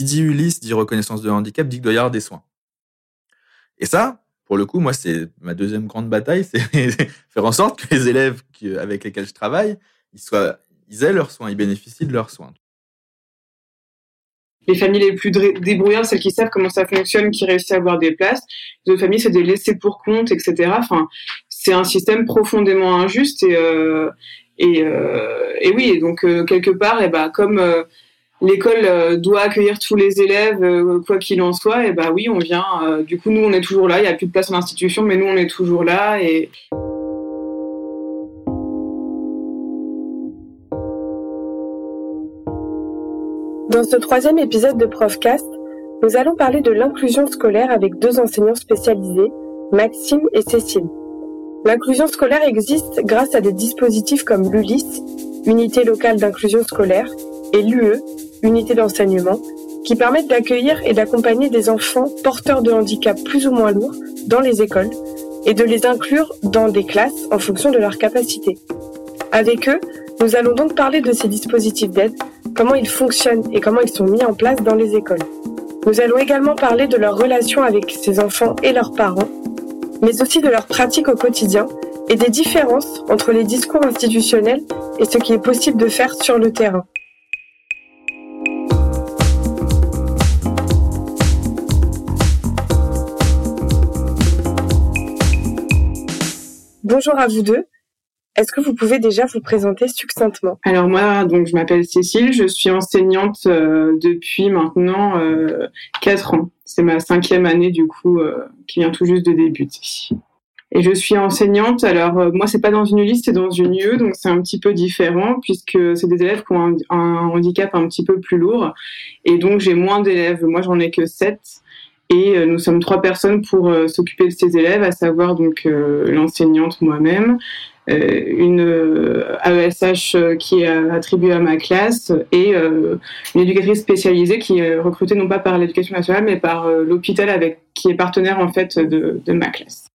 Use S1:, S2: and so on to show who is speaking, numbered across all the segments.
S1: qui dit Ulysse dit reconnaissance de handicap, dit qu'il doit y avoir des soins. Et ça, pour le coup, moi, c'est ma deuxième grande bataille, c'est faire en sorte que les élèves avec lesquels je travaille, ils, soient, ils aient leurs soins, ils bénéficient de leurs soins.
S2: Les familles les plus débrouillardes, celles qui savent comment ça fonctionne, qui réussissent à avoir des places. Les autres familles, c'est des laissés pour compte, etc. Enfin, c'est un système profondément injuste et, euh, euh, oui, donc euh, quelque part, et ben, comme euh, l'école euh, doit accueillir tous les élèves, euh, quoi qu'il en soit, et bah oui, on vient. Euh, du coup, nous, on est toujours là. Il n'y a plus de place en institution, mais nous, on est toujours là.
S3: Dans ce troisième épisode de Profcast, nous allons parler de l'inclusion scolaire avec deux enseignants spécialisés, Maxime et Cécile. L'inclusion scolaire existe grâce à des dispositifs comme l'ULIS, Unité locale d'inclusion scolaire, et l'UE, unité d'enseignement, qui permettent d'accueillir et d'accompagner des enfants porteurs de handicap plus ou moins lourds dans les écoles et de les inclure dans des classes en fonction de leurs capacités. Avec eux, nous allons donc parler de ces dispositifs d'aide, comment ils fonctionnent et comment ils sont mis en place dans les écoles. Nous allons également parler de leur relation avec ces enfants et leurs parents, mais aussi de leur pratique au quotidien et des différences entre les discours institutionnels et ce qui est possible de faire sur le terrain. Bonjour à vous deux. Est-ce que vous pouvez déjà vous présenter succinctement?
S2: Alors moi, donc je m'appelle Cécile, je suis enseignante euh, depuis maintenant euh, 4 ans. C'est ma cinquième année du coup euh, qui vient tout juste de débuter. Et je suis enseignante. Alors euh, moi, c'est pas dans une liste, c'est dans une UE, donc c'est un petit peu différent puisque c'est des élèves qui ont un, un, handicap un petit peu plus lourd. Et donc j'ai moins d'élèves. Moi, j'en ai que 7. Et euh, nous sommes trois personnes pour euh, s'occuper de ces élèves, à savoir donc euh, l'enseignante moi-même, une AESH qui est attribuée à ma classe et une éducatrice spécialisée qui est recrutée non pas par l'éducation nationale mais par l'hôpital avec qui est partenaire en fait de, de ma classe.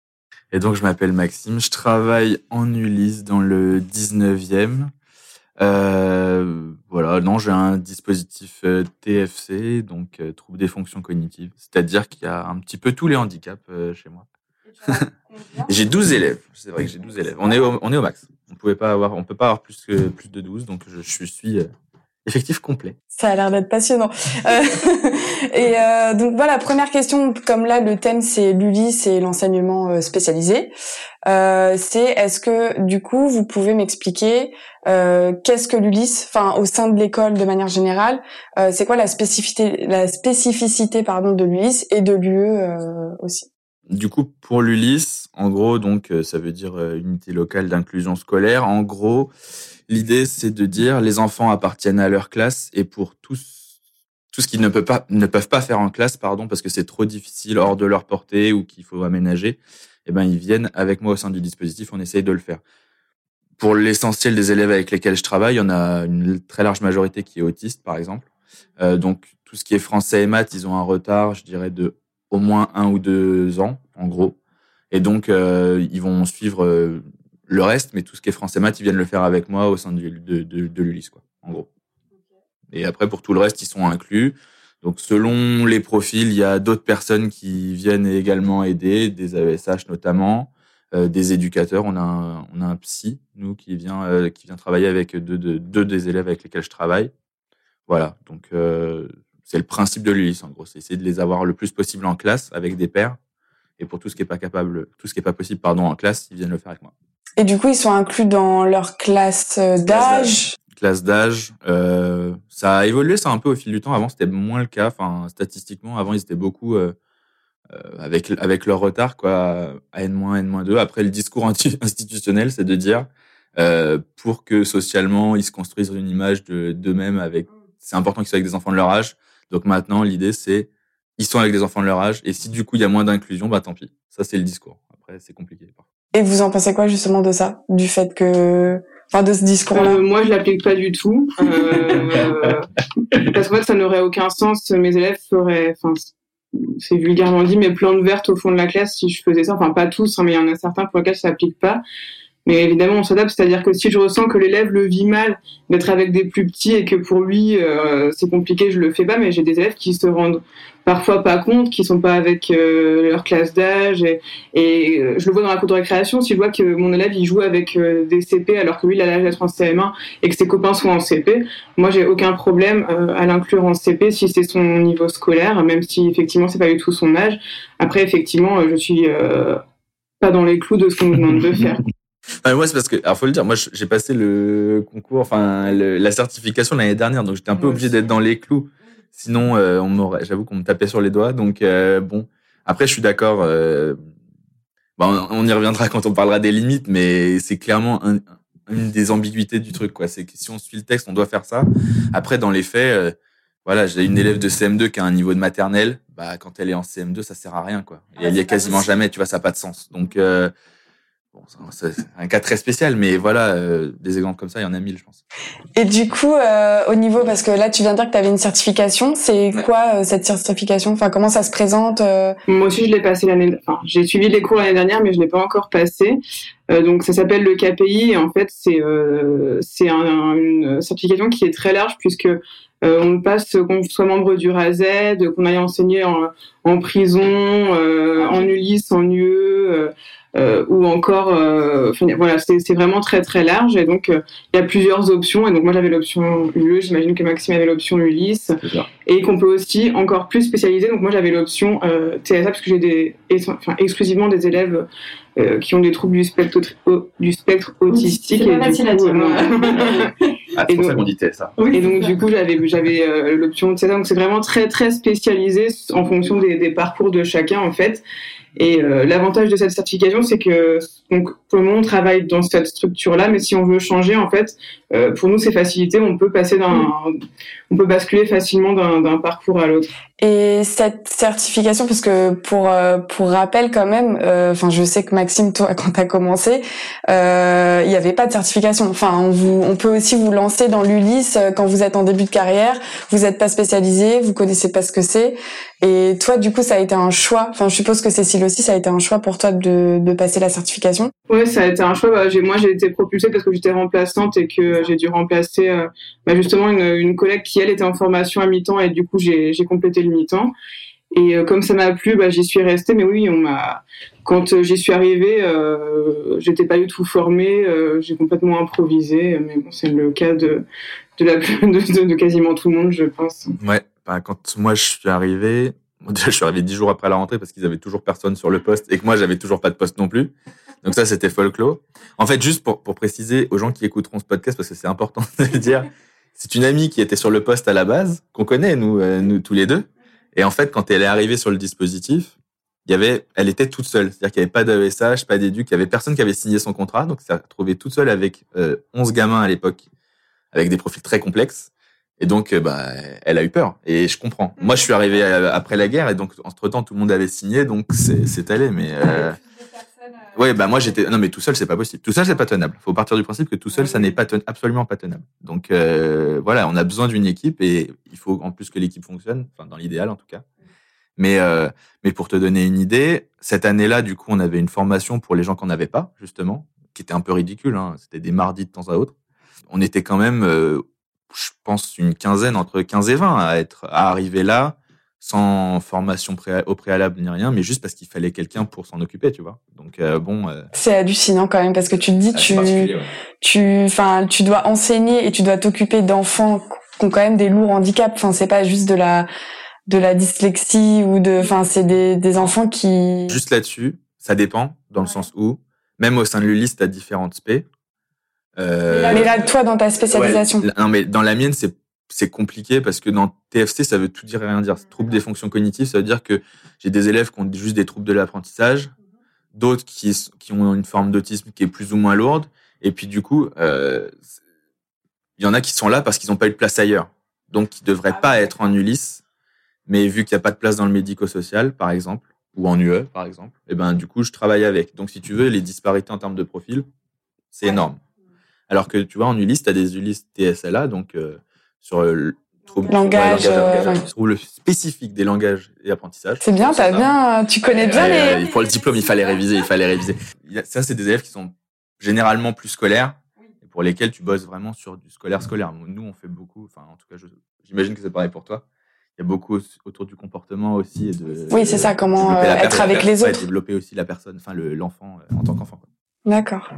S1: Et donc je m'appelle Maxime, je travaille en Ulysse dans le 19e. Euh, voilà, non, j'ai un dispositif euh, TFC, donc euh, trouble des fonctions cognitives, c'est-à-dire qu'il y a un petit peu tous les handicaps euh, chez moi. j'ai 12 élèves, c'est vrai que j'ai 12 élèves. On est au, on est au max. On pouvait pas avoir, on peut pas avoir plus que plus de 12, donc je, je suis effectif complet.
S4: Ça a l'air d'être passionnant. Euh, et euh, donc voilà, première question, comme là le thème c'est l'ULIS et l'enseignement euh, spécialisé, euh, c'est est-ce que du coup vous pouvez m'expliquer euh, qu'est-ce que l'ULIS, enfin au sein de l'école de manière générale, euh, c'est quoi la spécificité, la spécificité pardon de l'ULIS et de l'UE aussi?
S1: Du coup, pour l'ULIS, en gros, donc ça veut dire unité locale d'inclusion scolaire. En gros, L'idée, c'est de dire les enfants appartiennent à leur classe et pour tous, tout ce qu'ils ne peuvent pas, ne peuvent pas faire en classe, pardon, parce que c'est trop difficile hors de leur portée ou qu'il faut aménager, eh ben, ils viennent avec moi au sein du dispositif, on essaye de le faire. Pour l'essentiel des élèves avec lesquels je travaille, il y en a une très large majorité qui est autiste, par exemple. Euh, donc, tout ce qui est français et maths, ils ont un retard, je dirais, de au moins un ou deux ans, en gros. Et donc, euh, ils vont suivre euh, le reste, mais tout ce qui est français maths, ils viennent le faire avec moi au sein de, de, de, de l'Ulysse, quoi, en gros. Et après, pour tout le reste, ils sont inclus. Donc, selon les profils, il y a d'autres personnes qui viennent également aider, des AESH notamment, euh, des éducateurs. On a un, on a un psy, nous, qui vient, euh, qui vient travailler avec deux, deux, deux, des élèves avec lesquels je travaille. Voilà. Donc, euh, c'est le principe de l'Ulysse, en gros. C'est essayer de les avoir le plus possible en classe avec des pairs. Et pour tout ce qui est pas capable, tout ce qui est pas possible, pardon, en classe, ils viennent le faire avec moi.
S4: Et du coup, ils sont inclus dans leur classe d'âge.
S1: Classe d'âge, euh, ça a évolué ça un peu au fil du temps. Avant, c'était moins le cas. Enfin, statistiquement, avant, ils étaient beaucoup euh, euh avec avec leur retard, quoi, à n n-2. Après, le discours institutionnel, c'est de dire euh, pour que socialement, ils se construisent une image de d'eux-mêmes. Avec, c'est important qu'ils soient avec des enfants de leur âge. Donc maintenant, l'idée, c'est ils sont avec des enfants de leur âge. Et si du coup, il y a moins d'inclusion, bah tant pis. Ça, c'est le discours. Après, c'est compliqué.
S4: Et vous en pensez quoi justement de ça, du fait que, enfin, de ce discours-là?
S2: Euh, Moi, je l'applique pas du tout, euh, parce que ça n'aurait aucun sens. Mes élèves feraient, enfin, c'est vulgairement dit, mais plantes vertes au fond de la classe si je faisais ça. Enfin, pas tous, hein, mais il y en a certains pour lesquels ça s'applique pas. Mais évidemment, on s'adapte, c'est-à-dire que si je ressens que l'élève le vit mal d'être avec des plus petits et que pour lui euh, c'est compliqué, je le fais pas. Mais j'ai des élèves qui se rendent parfois pas compte, qui sont pas avec euh, leur classe d'âge. Et, et euh, je le vois dans la cour de récréation, si je vois que mon élève il joue avec des CP alors que lui il a l'âge d'être en CM1 et que ses copains sont en CP, moi j'ai aucun problème à l'inclure en CP si c'est son niveau scolaire, même si effectivement c'est pas du tout son âge. Après effectivement, je suis pas dans les clous de ce qu'on nous demande de faire.
S1: Ah, moi, c'est parce que, alors faut le dire, moi j'ai passé le concours, enfin la certification l'année dernière, donc j'étais un peu obligé d'être dans les clous. Sinon, euh, on m'aurait, j'avoue qu'on me tapait sur les doigts. Donc euh, bon, après je suis d'accord. Euh, bon, on y reviendra quand on parlera des limites, mais c'est clairement une des ambiguïtés du truc, quoi. C'est que si on suit le texte, on doit faire ça. Après, dans les faits, voilà, j'ai une élève de CM2 qui a un niveau de maternelle. Bah, quand elle est en CM2, ça sert à rien, quoi. Et elle y est quasiment jamais. Tu vois, ça n'a pas de sens. Donc Bon, c'est un cas très spécial, mais voilà, euh, des exemples comme ça, il y en a mille, je pense.
S4: Et du coup, euh, au niveau, parce que là, tu viens de dire que tu avais une certification, c'est quoi euh, cette certification? Enfin, comment ça se présente euh?
S2: Moi aussi, je l'ai passé l'année. Enfin, j'ai suivi les cours l'année dernière, mais je l'ai pas encore passé. donc, ça s'appelle le KPI. Et en fait, c'est c'est un, une certification qui est très large puisque on passe qu'on soit membre du RASED, qu'on aille enseigner en, en prison, en Ulysse, en UE euh, ou encore, euh, voilà, c'est vraiment très très large et donc euh, il y a plusieurs options et donc moi j'avais l'option UE, j'imagine que Maxime avait l'option Ulysse et qu'on peut aussi encore plus spécialiser. Donc moi j'avais l'option TSA parce que j'ai des, enfin, exclusivement des élèves qui ont des troubles du spectre, du spectre autistique.
S5: Et, du coup,
S1: ah, c'est pour ça qu'on dit TSA.
S2: Et donc du coup j'avais j'avais l'option TSA. Donc c'est vraiment très très spécialisé en fonction des, des parcours de chacun en fait. Et euh, l'avantage de cette certification, c'est que donc comment on travaille dans cette structure-là, mais si on veut changer, en fait, euh, pour nous c'est facilité. On peut passer d'un, on peut basculer facilement d'un parcours à l'autre.
S4: Et cette certification, parce que pour euh, pour rappel quand même, enfin je sais que Maxime, toi quand t'as commencé, il n'y avait pas de certification. Enfin on vous, on peut aussi vous lancer dans l'Ulysse quand vous êtes en début de carrière, vous n'êtes pas spécialisé, vous connaissez pas ce que c'est. Et toi, du coup, ça a été un choix. Enfin, je suppose que Cécile aussi, ça a été un choix pour toi de, de passer la certification.
S2: Oui, ça a été un choix. Bah, moi, j'ai été propulsée parce que j'étais remplaçante et que j'ai dû remplacer euh, bah, justement une, collègue qui, elle, était en formation à mi-temps et du coup, j'ai complété le mi-temps. Et euh, comme ça m'a plu, bah, j'y suis restée. Mais oui, on m'a. Quand euh, j'y suis arrivée, euh, j'étais pas du tout formée. j'ai complètement improvisé. Mais bon, c'est le cas de de, quasiment tout le monde, je pense.
S1: Ouais. Bah, quand moi je suis arrivé, je suis arrivé dix jours après la rentrée parce qu'ils avaient toujours personne sur le poste et que moi j'avais toujours pas de poste non plus. Donc ça c'était folklore. En fait, juste pour, pour préciser aux gens qui écouteront ce podcast parce que c'est important de le dire, c'est une amie qui était sur le poste à la base, qu'on connaît nous, euh, nous tous les deux. Et en fait, quand elle est arrivée sur le dispositif, il y avait, elle était toute seule. C'est-à-dire qu'il n'y avait pas d'ESH, pas d'éduc, il y avait personne qui avait signé son contrat. Donc, ça retrouvée toute seule avec euh, 11 gamins à l'époque, avec des profils très complexes. Et donc, euh, bah, elle a eu peur. Et je comprends. Moi, je suis arrivé euh, après la guerre, et donc entre temps, tout le monde avait signé, donc c'est allé. Mais euh... ouais, bah moi j'étais. Non, mais tout seul, c'est pas possible. Tout seul, c'est pas tenable. Faut partir du principe que tout seul, ça n'est pas absolument pas tenable. Donc euh, voilà, on a besoin d'une équipe, et il faut en plus que l'équipe fonctionne. Enfin, dans l'idéal, en tout cas. Mais euh, mais pour te donner une idée, cette année-là, du coup, on avait une formation pour les gens qu'on n'avait pas, justement, qui était un peu ridicule. Hein. C'était des mardis de temps à autre. On était quand même je pense, une quinzaine, entre 15 et 20 à être, à arriver là, sans formation au préalable ni rien, mais juste parce qu'il fallait quelqu'un pour s'en occuper, tu vois. Donc euh, bon. Euh,
S4: c'est hallucinant quand même parce que tu te dis, tu, tu, enfin, tu dois enseigner et tu dois t'occuper d'enfants qui ont quand même des lourds handicaps. Enfin, c'est pas juste de la, de la dyslexie ou de, enfin, c'est des, des enfants qui.
S1: Juste là-dessus, ça dépend dans le sens où, même au sein de l'ULIS, t'as différentes spé.
S4: Euh, mais là, toi, dans ta spécialisation.
S1: non, mais dans la mienne, c'est c'est compliqué parce que dans TFC, ça veut tout dire et rien dire. Trouble des fonctions cognitives, ça veut dire que j'ai des élèves qui ont juste des troubles de l'apprentissage, d'autres qui, qui ont une forme d'autisme qui est plus ou moins lourde, et puis du coup, euh, il y en a qui sont là parce qu'ils n'ont pas eu de place ailleurs, donc qui devraient ah pas être en Ulysse, mais vu qu'il n'y a pas de place dans le médico-social, par exemple, ou en UE, par exemple, et eh ben du coup, je travaille avec. Donc, si tu veux, les disparités en termes de profil, c'est énorme. Alors que tu vois, en Ulysse, tu as des Ulysse TSLA, donc euh, sur le
S4: trouble, langage,
S1: euh, le spécifique des langages et apprentissages.
S4: C'est bien, t'as bien, tu connais bien les.
S1: pour le diplôme, il fallait réviser, il fallait réviser. Ça, c'est des élèves qui sont généralement plus scolaires, et pour lesquels tu bosses vraiment sur du scolaire scolaire. Nous, on fait beaucoup, enfin, en tout cas, j'imagine que c'est pareil pour toi. Il y a beaucoup autour du comportement aussi. Et de,
S4: oui, c'est ça, comment être avec les autres.
S1: développer aussi la personne, enfin, l'enfant en tant qu'enfant.
S4: D'accord.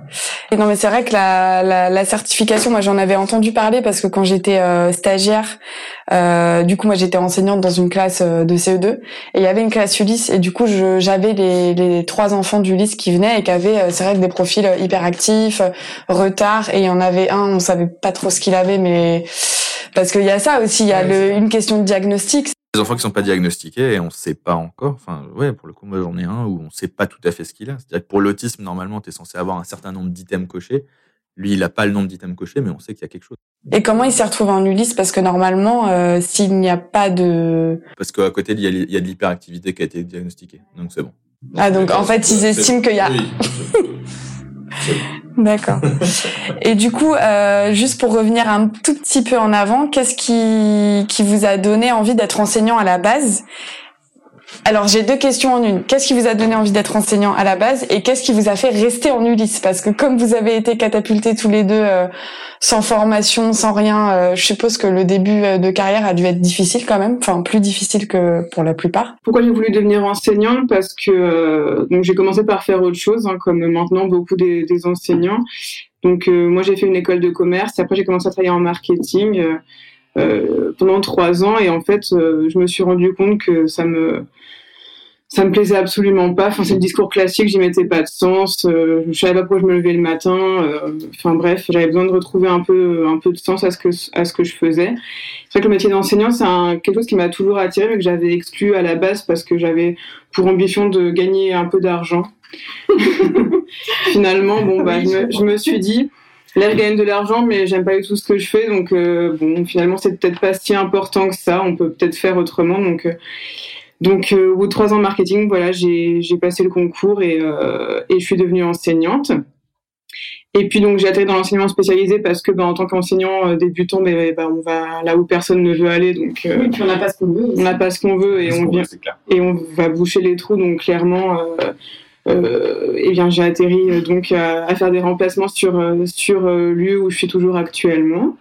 S4: Et non, mais c'est vrai que la, la, la certification, moi j'en avais entendu parler parce que quand j'étais euh, stagiaire, euh, du coup moi j'étais enseignante dans une classe euh, de CE2 et il y avait une classe Ulysse et du coup j'avais les, les trois enfants d'Ulysse qui venaient et qui avaient, euh, c'est vrai, des profils hyperactifs, retard et il y en avait un, on savait pas trop ce qu'il avait, mais parce qu'il y a ça aussi, il y a le, une question de diagnostic
S1: des enfants qui sont pas diagnostiqués et on sait pas encore. Enfin, ouais, pour le coup, moi j'en ai un où on sait pas tout à fait ce qu'il a. C'est-à-dire que pour l'autisme, normalement, tu es censé avoir un certain nombre d'items cochés. Lui, il a pas le nombre d'items cochés, mais on sait qu'il y a quelque chose.
S4: Et comment il s'est retrouvé en Ulysse? Parce que normalement, euh, s'il n'y a pas de...
S1: Parce qu'à côté, il y, a, il y a de l'hyperactivité qui a été diagnostiquée. Donc c'est bon.
S4: Ah, donc en fait, ils estiment qu'il y a... D'accord. Et du coup, euh, juste pour revenir un tout petit peu en avant, qu'est-ce qui, qui vous a donné envie d'être enseignant à la base? Alors j'ai deux questions en une. Qu'est-ce qui vous a donné envie d'être enseignant à la base et qu'est-ce qui vous a fait rester en Ulysse? Parce que comme vous avez été catapultés tous les deux euh, sans formation, sans rien, euh, je suppose que le début euh, de carrière a dû être difficile quand même, enfin plus difficile que pour la plupart.
S2: Pourquoi j'ai voulu devenir enseignante? Parce que donc j'ai commencé par faire autre chose, hein, comme maintenant beaucoup des, des enseignants. Donc moi j'ai fait une école de commerce, après j'ai commencé à travailler en marketing. Euh, pendant trois ans et en fait euh, je me suis rendu compte que ça me ça me plaisait absolument pas. Enfin, c'est le discours classique, j'y mettais pas de sens. Euh, je savais pas pourquoi je me levais le matin. Euh, enfin bref, j'avais besoin de retrouver un peu, un peu de sens à ce que, à ce que je faisais. C'est vrai que le métier d'enseignant, c'est quelque chose qui m'a toujours attiré, mais que j'avais exclu à la base parce que j'avais pour ambition de gagner un peu d'argent. Finalement, bon, bah, je me, je me suis dit, Là, je gagne de l'argent, mais j'aime pas du tout ce que je fais. Donc, euh, bon, finalement, c'est peut-être pas si important que ça. On peut peut-être faire autrement. Donc, euh, donc euh, au bout de trois ans de marketing, voilà, j'ai passé le concours et, et je suis devenue enseignante. Et puis donc j'ai atterri dans l'enseignement spécialisé parce que ben, en tant qu'enseignant débutant, ben, ben, on va là où personne ne veut aller. Donc
S3: oui, puis on n'a pas ce qu'on veut.
S2: On n'a pas ce qu'on veut et on vient et on va boucher les trous. Donc clairement, euh, et bien j'ai atterri euh, donc à, faire des remplacements sur euh, sur lieu où je suis toujours actuellement.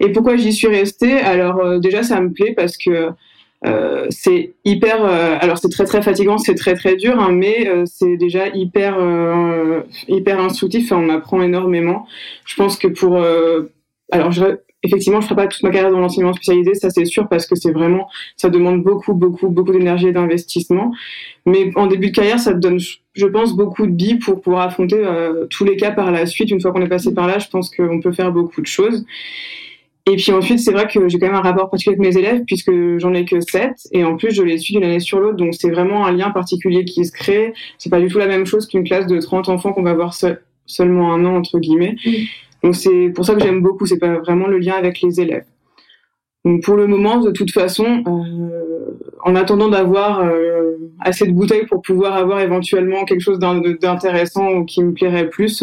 S2: Et pourquoi j'y suis restée? Alors déjà ça me plaît parce que euh, c'est hyper. alors c'est très très fatigant, c'est très très dur, hein, mais c'est déjà hyper hyper instructif. on apprend énormément. Je pense que pour alors je, effectivement, je ferai pas toute ma carrière dans l'enseignement spécialisé, ça c'est sûr, parce que c'est vraiment, ça demande beaucoup, beaucoup, beaucoup d'énergie et d'investissement. Mais en début de carrière, ça donne, je pense, beaucoup de billes pour pouvoir affronter euh, tous les cas par la suite. Une fois qu'on est passé par là, je pense qu'on peut faire beaucoup de choses. Et puis ensuite, c'est vrai que j'ai quand même un rapport particulier avec mes élèves puisque j'en ai que 7 et en plus je les suis d'une année sur l'autre, donc c'est vraiment un lien particulier qui se crée. C'est pas du tout la même chose qu'une classe de 30 enfants qu'on va voir seulement un an entre guillemets. Donc c'est pour ça que j'aime beaucoup, c'est pas vraiment le lien avec les élèves. Donc pour le moment, de toute façon, euh, en attendant d'avoir euh, assez de bouteilles pour pouvoir avoir éventuellement quelque chose d'intéressant ou qui me plairait plus,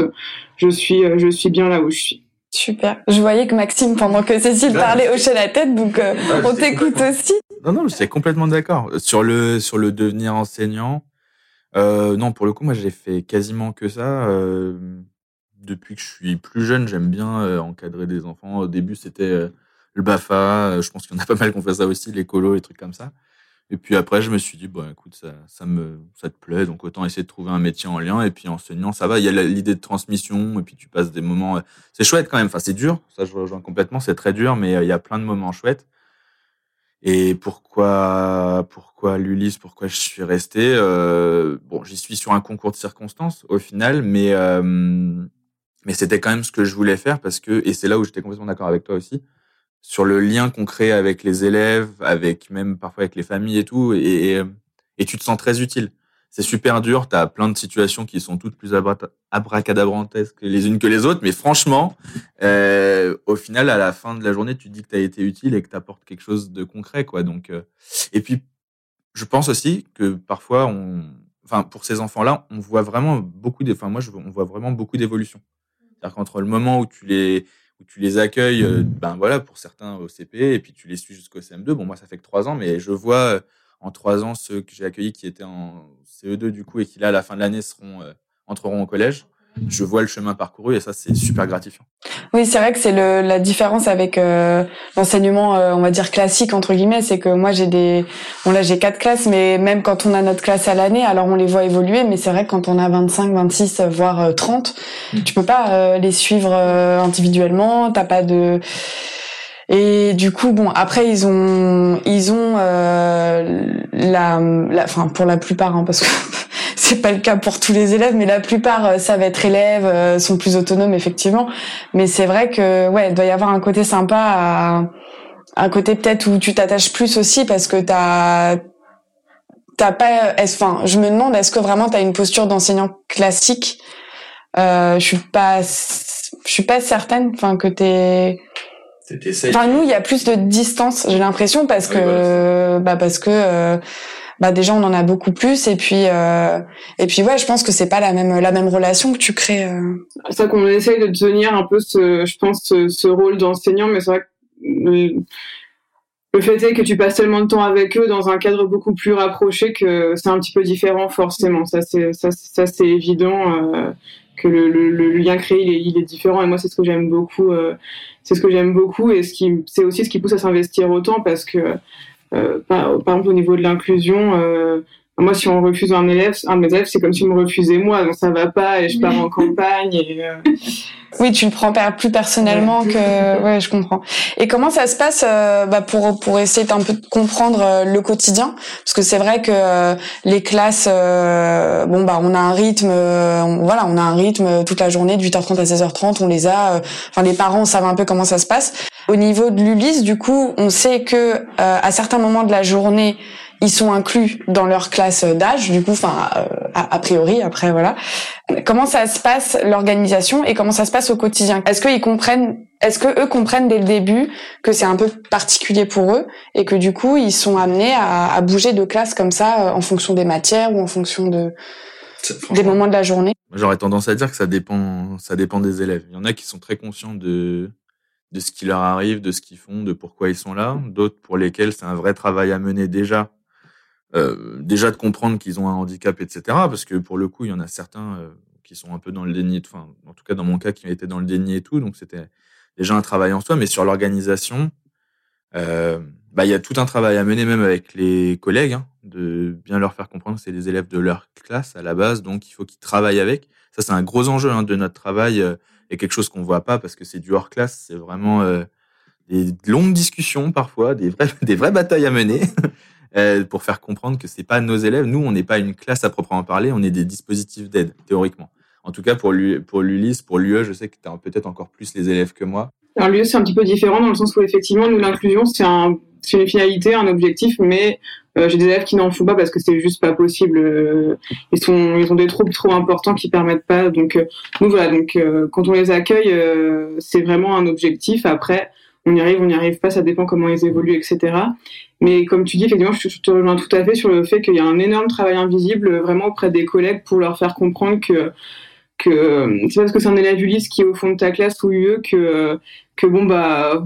S2: je suis, euh, je suis bien là où je suis.
S4: Super. Je voyais que Maxime, pendant que Cécile parlait, hochait la tête, donc on t'écoute aussi.
S1: Non, non, je suis complètement d'accord. Sur le, sur le devenir enseignant, non, pour le coup, moi, j'ai fait quasiment que ça depuis que je suis plus jeune, j'aime bien euh, encadrer des enfants. Au début, c'était euh, le BAFA. Euh, je pense qu'il y en a pas mal qui ont fait ça aussi, l'écolo et trucs comme ça. Et puis après, je me suis dit, bon, écoute, ça, ça, me, ça te plaît, donc autant essayer de trouver un métier en lien. Et puis enseignant, ça va. Il y a l'idée de transmission, et puis tu passes des moments. C'est chouette quand même. Enfin, c'est dur. Ça, je rejoins complètement. C'est très dur, mais il y a plein de moments chouettes. Et pourquoi, pourquoi l'Ulysse, pourquoi je suis resté Bon, j'y suis sur un concours de circonstances au final, mais mais c'était quand même ce que je voulais faire parce que, et c'est là où j'étais complètement d'accord avec toi aussi, sur le lien qu'on crée avec les élèves, avec même parfois avec les familles et tout, et, et, tu te sens très utile. C'est super dur, tu as plein de situations qui sont toutes plus abracadabrantesques les unes que les autres, mais franchement, euh, au final, à la fin de la journée, tu te dis que tu as été utile et que tu apportes quelque chose de concret. quoi. Donc, euh, Et puis, je pense aussi que parfois, on, enfin, pour ces enfants-là, on voit vraiment beaucoup, enfin, moi, on voit vraiment beaucoup d'évolution. C'est-à-dire qu'entre le moment où tu les, où tu les accueilles, euh, ben voilà, pour certains au CP, et puis tu les suis jusqu'au CM2. Bon, moi, ça fait que trois ans, mais je vois euh, en trois ans ceux que j'ai accueillis qui étaient en CE2 du coup et qui là, à la fin de l'année, seront, euh, entreront au collège. Je vois le chemin parcouru et ça c'est super gratifiant.
S4: Oui, c'est vrai que c'est le, la différence avec euh, l'enseignement, euh, on va dire classique entre guillemets, c'est que moi j'ai des, bon là j'ai quatre classes, mais même quand on a notre classe à l'année, alors on les voit évoluer, mais c'est vrai que quand on a 25, 26, voire 30, mm. tu peux pas les suivre individuellement, t'as pas de et du coup, bon, après ils ont, ils ont euh, la, enfin pour la plupart, hein, parce que c'est pas le cas pour tous les élèves, mais la plupart euh, savent être élèves, euh, sont plus autonomes effectivement. Mais c'est vrai que ouais, il doit y avoir un côté sympa, à, un côté peut-être où tu t'attaches plus aussi parce que t'as t'as pas, enfin, je me demande est-ce que vraiment t'as une posture d'enseignant classique? Euh, je suis pas, je suis pas certaine, enfin que t'es Enfin, nous, il y a plus de distance, j'ai l'impression, parce que, bah, parce que, euh, bah, déjà, on en a beaucoup plus, et puis, euh, et puis, ouais, je pense que c'est pas la même, la même relation que tu crées. Euh.
S2: C'est ça qu'on essaye de tenir un peu ce, je pense, ce, rôle d'enseignant, mais c'est vrai que le fait est que tu passes tellement de temps avec eux dans un cadre beaucoup plus rapproché que c'est un petit peu différent, forcément. Ça, c'est, ça, c'est évident que le, lien créé il est, il est, différent et moi c'est ce que j'aime beaucoup euh, c'est ce que j'aime beaucoup et ce qui c'est aussi ce qui pousse à s'investir autant parce que euh, par, par, exemple au niveau de l'inclusion euh, moi, si on refuse un élève, un de mes élèves, c'est comme si on me refusait moi, donc ça va pas, et je pars en campagne. Et, euh,
S4: Oui, tu le prends plus personnellement que. Ouais, je comprends. Et comment ça se passe euh, bah, pour pour essayer d'un peu de comprendre euh, le quotidien, parce que c'est vrai que les classes, bon bah, on a un rythme, voilà, on a un rythme toute la journée de 8h30 à 16h30, on les a. Enfin, les parents savent un peu comment ça se passe. Au niveau de l'Ulysse, du coup, on sait que à certains moments de la journée ils sont inclus dans leur classe d'âge, du coup, enfin, euh, a, priori, après, voilà. Comment ça se passe l'organisation et comment ça se passe au quotidien? Est-ce qu'ils comprennent Est-ce que eux comprennent dès le début que c'est un peu particulier pour eux et que du coup ils sont amenés à, à bouger de classe comme ça euh, en fonction des matières ou en fonction de des moments de la journée?
S1: J'aurais tendance à dire que ça dépend, ça dépend des élèves. Il y en a qui sont très conscients de de ce qui leur arrive, de ce qu'ils font, de pourquoi ils sont là. D'autres pour lesquels c'est un vrai travail à mener déjà euh, déjà de comprendre qu'ils ont un handicap, etc. Parce que pour le coup, il y en a certains euh, qui sont un peu dans le déni, enfin, en tout cas dans mon cas, qui étaient dans le déni et tout. Donc c'était déjà un travail en soi. Mais sur l'organisation, euh, bah, il y a tout un travail à mener, même avec les collègues, hein, de bien leur faire comprendre que c'est des élèves de leur classe à la base, donc il faut qu'ils travaillent avec. Ça, c'est un gros enjeu hein, de notre travail et quelque chose qu'on voit pas parce que c'est du hors classe. C'est vraiment des longues discussions parfois, des vraies batailles à mener. Euh, pour faire comprendre que c'est pas nos élèves. Nous, on n'est pas une classe à proprement parler, on est des dispositifs d'aide, théoriquement. En tout cas, pour l'ULIS, pour l'UE, je sais que tu as peut-être encore plus les élèves que moi.
S2: Alors, l'UE, c'est un petit peu différent dans le sens où, effectivement, nous, l'inclusion, c'est un, une finalité, un objectif, mais euh, j'ai des élèves qui n'en font pas parce que c'est juste pas possible. Euh, ils sont, ils ont des troubles trop importants qui permettent pas. Donc, nous voilà. Donc, quand on les accueille, c'est vraiment un objectif. Après, on y arrive, on n'y arrive pas, ça dépend comment ils évoluent, etc. Mais comme tu dis, effectivement, je te rejoins tout à fait sur le fait qu'il y a un énorme travail invisible euh, vraiment auprès des collègues pour leur faire comprendre que que euh, c'est parce que c'est un élève Ulysse qui est au fond de ta classe ou UE que que bon bah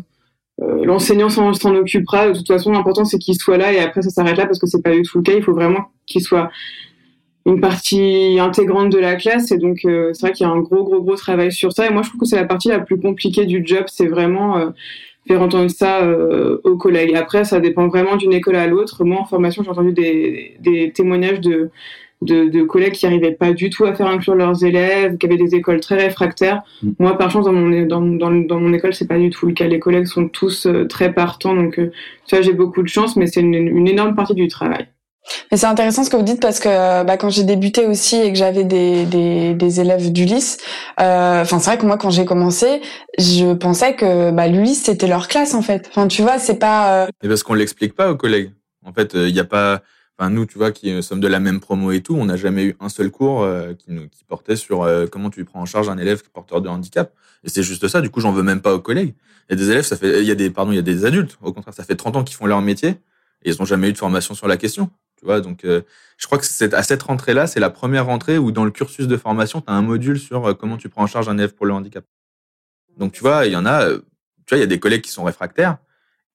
S2: euh, l'enseignant s'en occupera. De toute façon, l'important c'est qu'il soit là et après ça s'arrête là parce que c'est pas du tout le cas. Il faut vraiment qu'il soit une partie intégrante de la classe et donc c'est vrai qu'il y a un gros gros gros travail sur ça et moi je trouve que c'est la partie la plus compliquée du job c'est vraiment faire entendre ça euh, aux collègues. Après, ça dépend vraiment d'une école à l'autre. Moi, en formation, j'ai entendu des, des témoignages de, de, de, collègues qui n'arrivaient pas du tout à faire inclure leurs élèves, qui avaient des écoles très réfractaires. Mm. Moi, par chance, dans mon, dans, dans, dans mon école, c'est pas du tout le cas. Les collègues sont tous euh, très partants, donc euh, ça, j'ai beaucoup de chance, mais c'est une, une énorme partie du travail.
S4: Mais c'est intéressant ce que vous dites parce que bah, quand j'ai débuté aussi et que j'avais des, élèves d'Ulysse, euh, c'est vrai que moi quand j'ai commencé, je pensais que bah, l'Ulysse c'était leur classe en fait. Enfin tu vois, c'est pas.
S1: Euh... Et parce qu'on l'explique pas aux collègues. En fait, il euh, n'y a pas. Enfin nous, tu vois, qui sommes de la même promo et tout, on n'a jamais eu un seul cours euh, qui, portait sur euh, comment tu prends en charge un élève porteur de handicap. Et c'est juste ça. Du coup, j'en veux même pas aux collègues. Il y a des élèves, ça fait, il y a des, pardon, il y a des adultes. Au contraire, ça fait 30 ans qu'ils font leur métier et ils n'ont jamais eu de formation sur la question. Donc euh, je crois que c'est à cette rentrée-là, c'est la première rentrée où dans le cursus de formation, tu as un module sur euh, comment tu prends en charge un élève pour le handicap. Donc tu vois, il y en a, euh, tu vois, il y a des collègues qui sont réfractaires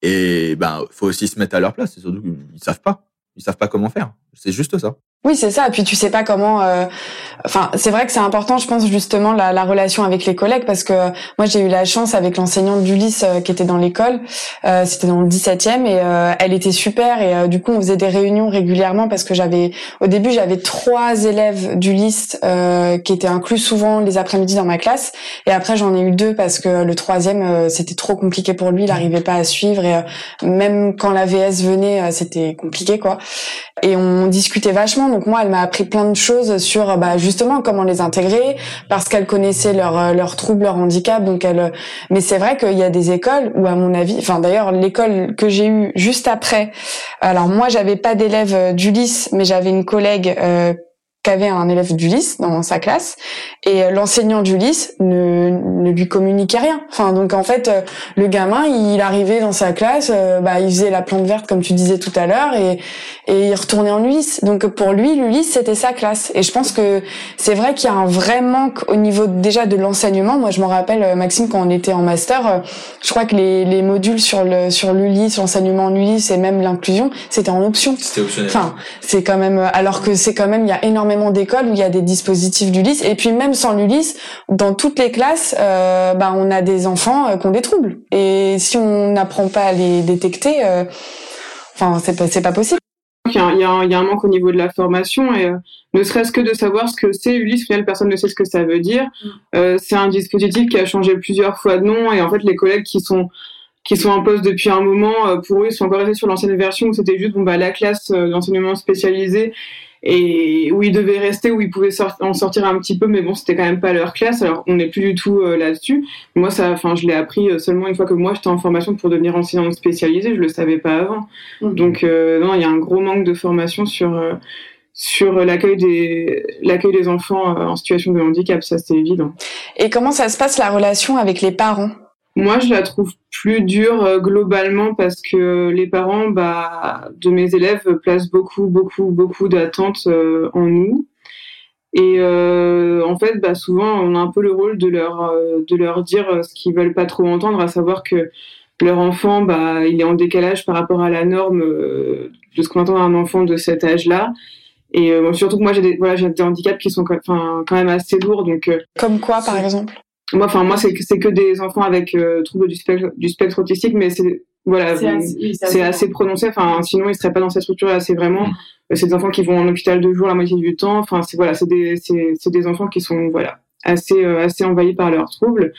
S1: et ben faut aussi se mettre à leur place. C'est surtout savent pas, ils savent pas comment faire. C'est juste ça.
S4: Oui, c'est ça. Et puis tu sais pas comment. Euh, enfin, c'est vrai que c'est important, je pense justement la, la, relation avec les collègues parce que moi j'ai eu la chance avec l'enseignante d'Ulysse euh, qui était dans l'école. Euh, C'était dans le 17e et euh, elle était super et du coup on faisait des réunions régulièrement parce que j'avais au début j'avais trois élèves d'Ulysse qui étaient inclus souvent les après-midi dans ma classe et après j'en ai eu deux parce que le troisième c'était trop compliqué pour lui, il n'arrivait pas à suivre et même quand la VS venait c'était compliqué quoi. Et on discutait vachement donc moi, elle m'a appris plein de choses sur bah, justement comment les intégrer, parce qu'elle connaissait euh, leurs troubles, leurs handicaps. Donc elle. Euh, mais c'est vrai qu'il y a des écoles où, à mon avis, enfin d'ailleurs l'école que j'ai eue juste après. Alors moi, j'avais pas d'élèves euh, d'Ulysse, mais j'avais une collègue qu'avait un élève d'Ulysse dans sa classe et euh, l'enseignant d'Ulysse ne, ne lui communiquait rien. Enfin donc en fait euh, le gamin il arrivait dans sa classe, euh, bah il faisait la plante verte comme tu disais tout à l'heure et et il retournait en Ulysse. Donc pour lui l'Ulysse c'était sa classe et je pense que c'est vrai qu'il y a un vrai manque au niveau déjà de l'enseignement. Moi je me rappelle Maxime quand on était en master, je crois que les, les modules sur le sur l'Ulysse, l'enseignement en Ulysse et même l'inclusion, c'était en option.
S1: C'était optionnel.
S4: Enfin, c'est quand même alors que c'est quand même il y a énormément d'écoles où il y a des dispositifs d'Ulysse et puis même sans l'Ulysse, dans toutes les classes, euh, bah, on a des enfants euh, qui ont des troubles et si on n'apprend pas à les détecter, euh, enfin c'est pas pas possible.
S2: Il y, a, il, y a un, manque au niveau de la formation et ne serait-ce que de savoir ce que c'est Ulysse, finalement personne ne sait ce que ça veut dire. Mm. c'est un dispositif qui a changé plusieurs fois de nom et en fait les collègues qui sont qui sont en poste depuis un moment, pour eux, ils sont encore restés sur l'ancienne version où c'était juste bon bah la classe d'enseignement spécialisé et où ils devaient rester, où ils pouvaient en sortir un petit peu, mais bon, c'était quand même pas leur classe. Alors, on n'est plus du tout euh, là-dessus. Moi, ça, enfin, je l'ai appris euh, seulement une fois que moi j'étais en formation pour devenir enseignante spécialisée. Je le savais pas avant. Mmh. Donc, euh, non, il y a un gros manque de formation sur sur l'accueil des l'accueil des enfants en situation de handicap. Ça, c'est évident.
S4: Et comment ça se passe la relation avec les parents?
S2: Moi, je la trouve plus dure euh, globalement parce que les parents bah, de mes élèves placent beaucoup, beaucoup, beaucoup d'attentes euh, en nous. Et euh, en fait, bah, souvent, on a un peu le rôle de leur, de leur dire ce qu'ils veulent pas trop entendre, à savoir que leur enfant, bah, il est en décalage par rapport à la norme de ce qu'on attend d'un enfant de cet âge-là. Et surtout que moi, j'ai des, voilà, j'ai des handicaps qui sont quand même assez lourds. Donc,
S4: Comme quoi, par exemple?
S2: Moi, enfin, moi, c'est c'est que des enfants avec euh, troubles du spectre, du spectre autistique, mais c'est voilà, c'est assez, prononcé. Enfin, sinon, ils seraient pas dans cette structure-là. C'est vraiment, euh, c'est des enfants qui vont en hôpital deux jours la moitié du temps. Enfin, c'est voilà, c'est des, c'est des enfants qui sont voilà assez euh, assez envahis par leurs troubles.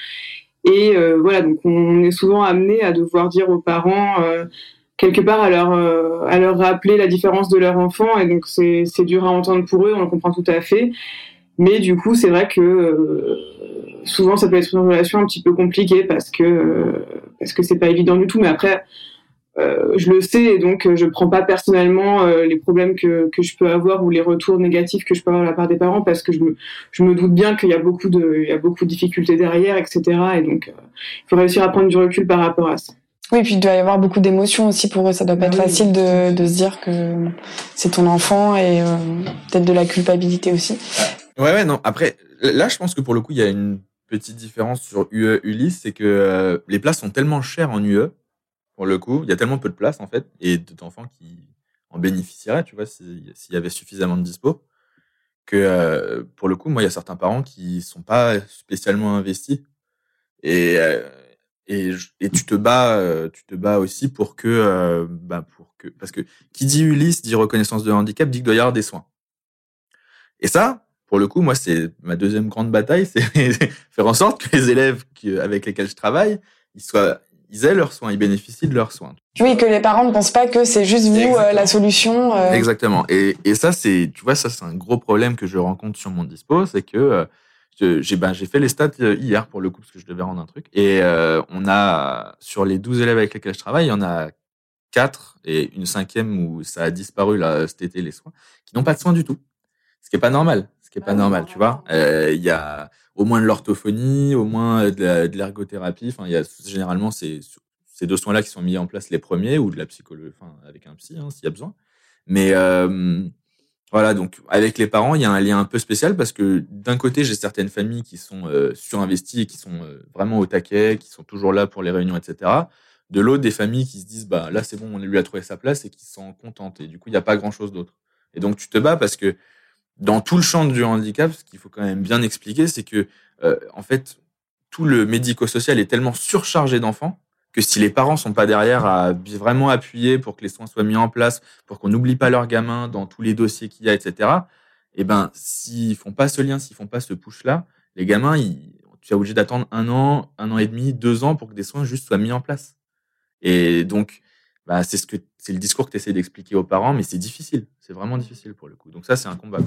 S2: Et euh, voilà, donc on est souvent amené à devoir dire aux parents quelque part à leur à leur rappeler la différence de leur enfant. Et donc c'est c'est dur à entendre pour eux. On le comprend tout à fait. Mais du coup, c'est vrai que souvent ça peut être une relation un petit peu compliquée parce que euh, parce que c'est pas évident du tout. Mais après, euh, je le sais et donc euh, je prends pas personnellement les problèmes que, que je peux avoir ou les retours négatifs que je peux avoir de la part des parents parce que je me, je me doute bien qu'il y a beaucoup de il y a beaucoup de difficultés derrière, etc. Et donc il faut réussir à prendre du recul par rapport à ça.
S4: Oui, puis il doit y avoir beaucoup d'émotions aussi pour eux. Ça doit pas être facile de, de se dire que c'est ton enfant et peut-être de la culpabilité aussi.
S1: Ouais, ouais, non. Après, là, je pense que pour le coup, il y a une petite différence sur UE Ulysse, c'est que euh, les places sont tellement chères en UE, pour le coup, il y a tellement peu de places en fait, et d'enfants qui en bénéficieraient, tu vois, s'il y avait suffisamment de dispo, que euh, pour le coup, moi, il y a certains parents qui sont pas spécialement investis, et euh, et, et tu te bats, tu te bats aussi pour que, bah pour que, parce que qui dit Ulysse dit reconnaissance de handicap, dit qu'il doit y avoir des soins. Et ça, pour le coup, moi, c'est ma deuxième grande bataille, c'est faire en sorte que les élèves avec lesquels je travaille, ils soient, ils aient leurs soins, ils bénéficient de leurs soins.
S4: Oui, que les parents ne pensent pas que c'est juste vous euh, la solution.
S1: Euh. Exactement. Et, et ça, c'est, tu vois, ça, c'est un gros problème que je rencontre sur mon dispo, c'est que euh, j'ai ben, j'ai fait les stats hier pour le coup parce que je devais rendre un truc et on a sur les 12 élèves avec lesquels je travaille, il y en a quatre et une cinquième où ça a disparu là cet été les soins qui n'ont pas de soins du tout. Ce qui est pas normal qui est pas normal, tu vois. Euh, il y a au moins de l'orthophonie, au moins de l'ergothérapie. Enfin, il y a généralement ces, ces deux soins-là qui sont mis en place les premiers ou de la psychologie, enfin, avec un psy, hein, s'il y a besoin. Mais euh, voilà, donc avec les parents, il y a un lien un peu spécial parce que d'un côté, j'ai certaines familles qui sont euh, surinvesties qui sont euh, vraiment au taquet, qui sont toujours là pour les réunions, etc. De l'autre, des familles qui se disent, bah là, c'est bon, on lui a trouvé sa place et qui sont contentes. Et du coup, il n'y a pas grand-chose d'autre. Et donc tu te bats parce que dans tout le champ du handicap, ce qu'il faut quand même bien expliquer, c'est que euh, en fait tout le médico-social est tellement surchargé d'enfants que si les parents sont pas derrière à vraiment appuyer pour que les soins soient mis en place, pour qu'on n'oublie pas leurs gamins dans tous les dossiers qu'il y a, etc. Eh ben, s'ils font pas ce lien, s'ils font pas ce push là, les gamins, ils, tu es obligé d'attendre un an, un an et demi, deux ans pour que des soins juste soient mis en place. Et donc, bah, c'est c'est le discours que tu essaies d'expliquer aux parents, mais c'est difficile. C'est vraiment difficile pour le coup. Donc ça, c'est un combat.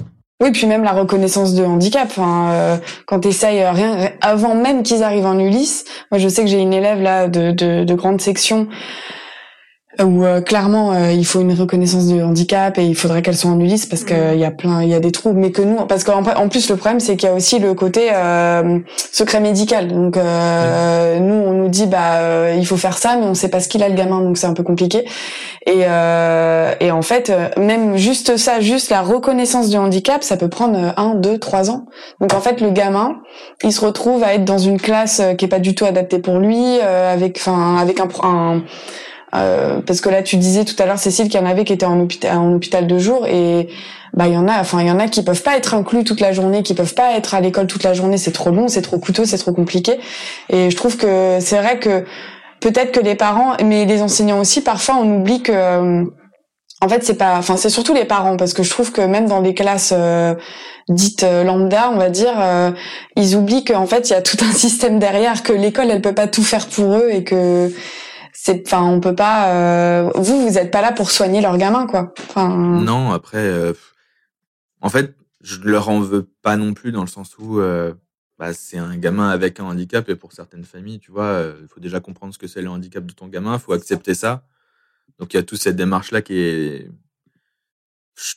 S4: Oui, puis même la reconnaissance de handicap. Euh, quand tu essayes euh, rien avant même qu'ils arrivent en Ulysse. Moi, je sais que j'ai une élève là de grande section où euh, clairement euh, il faut une reconnaissance de handicap et il faudrait qu'elle soit en Ulysse parce qu'il y a plein il y a des troubles. Mais que nous parce qu'en en plus le problème c'est qu'il y a aussi le côté euh, secret médical. Donc euh, nous on nous dit bah il faut faire ça mais on sait pas ce qu'il a le gamin. Donc c'est un peu compliqué. Et et en fait même juste ça juste la reconnaissance du handicap ça peut prendre un deux trois ans. Donc en fait le gamin il se retrouve à être dans une classe qui est pas du tout adaptée pour lui avec enfin avec un, un euh, parce que là, tu disais tout à l'heure, Cécile, qu'il y en avait qui étaient en hôpital, en hôpital de jour, et bah il y en a, enfin il y en a qui peuvent pas être inclus toute la journée, qui peuvent pas être à l'école toute la journée, c'est trop long, c'est trop coûteux, c'est trop compliqué. Et je trouve que c'est vrai que peut-être que les parents, mais les enseignants aussi, parfois on oublie que euh, en fait, c'est pas, enfin, c'est surtout les parents parce que je trouve que même dans des classes euh, dites lambda, on va dire, ils oublient qu'en fait, il y a tout un système derrière, que l'école, elle peut pas tout faire pour eux et que c'est enfin on peut pas euh, vous vous êtes pas là pour soigner leurs gamins quoi enfin
S1: non après euh, en fait je leur en veux pas non plus dans le sens où euh, bah, c'est un gamin avec un handicap et pour certaines familles tu vois il faut déjà comprendre ce que c'est le handicap de ton gamin il faut accepter ça donc il y a toute cette démarche là qui est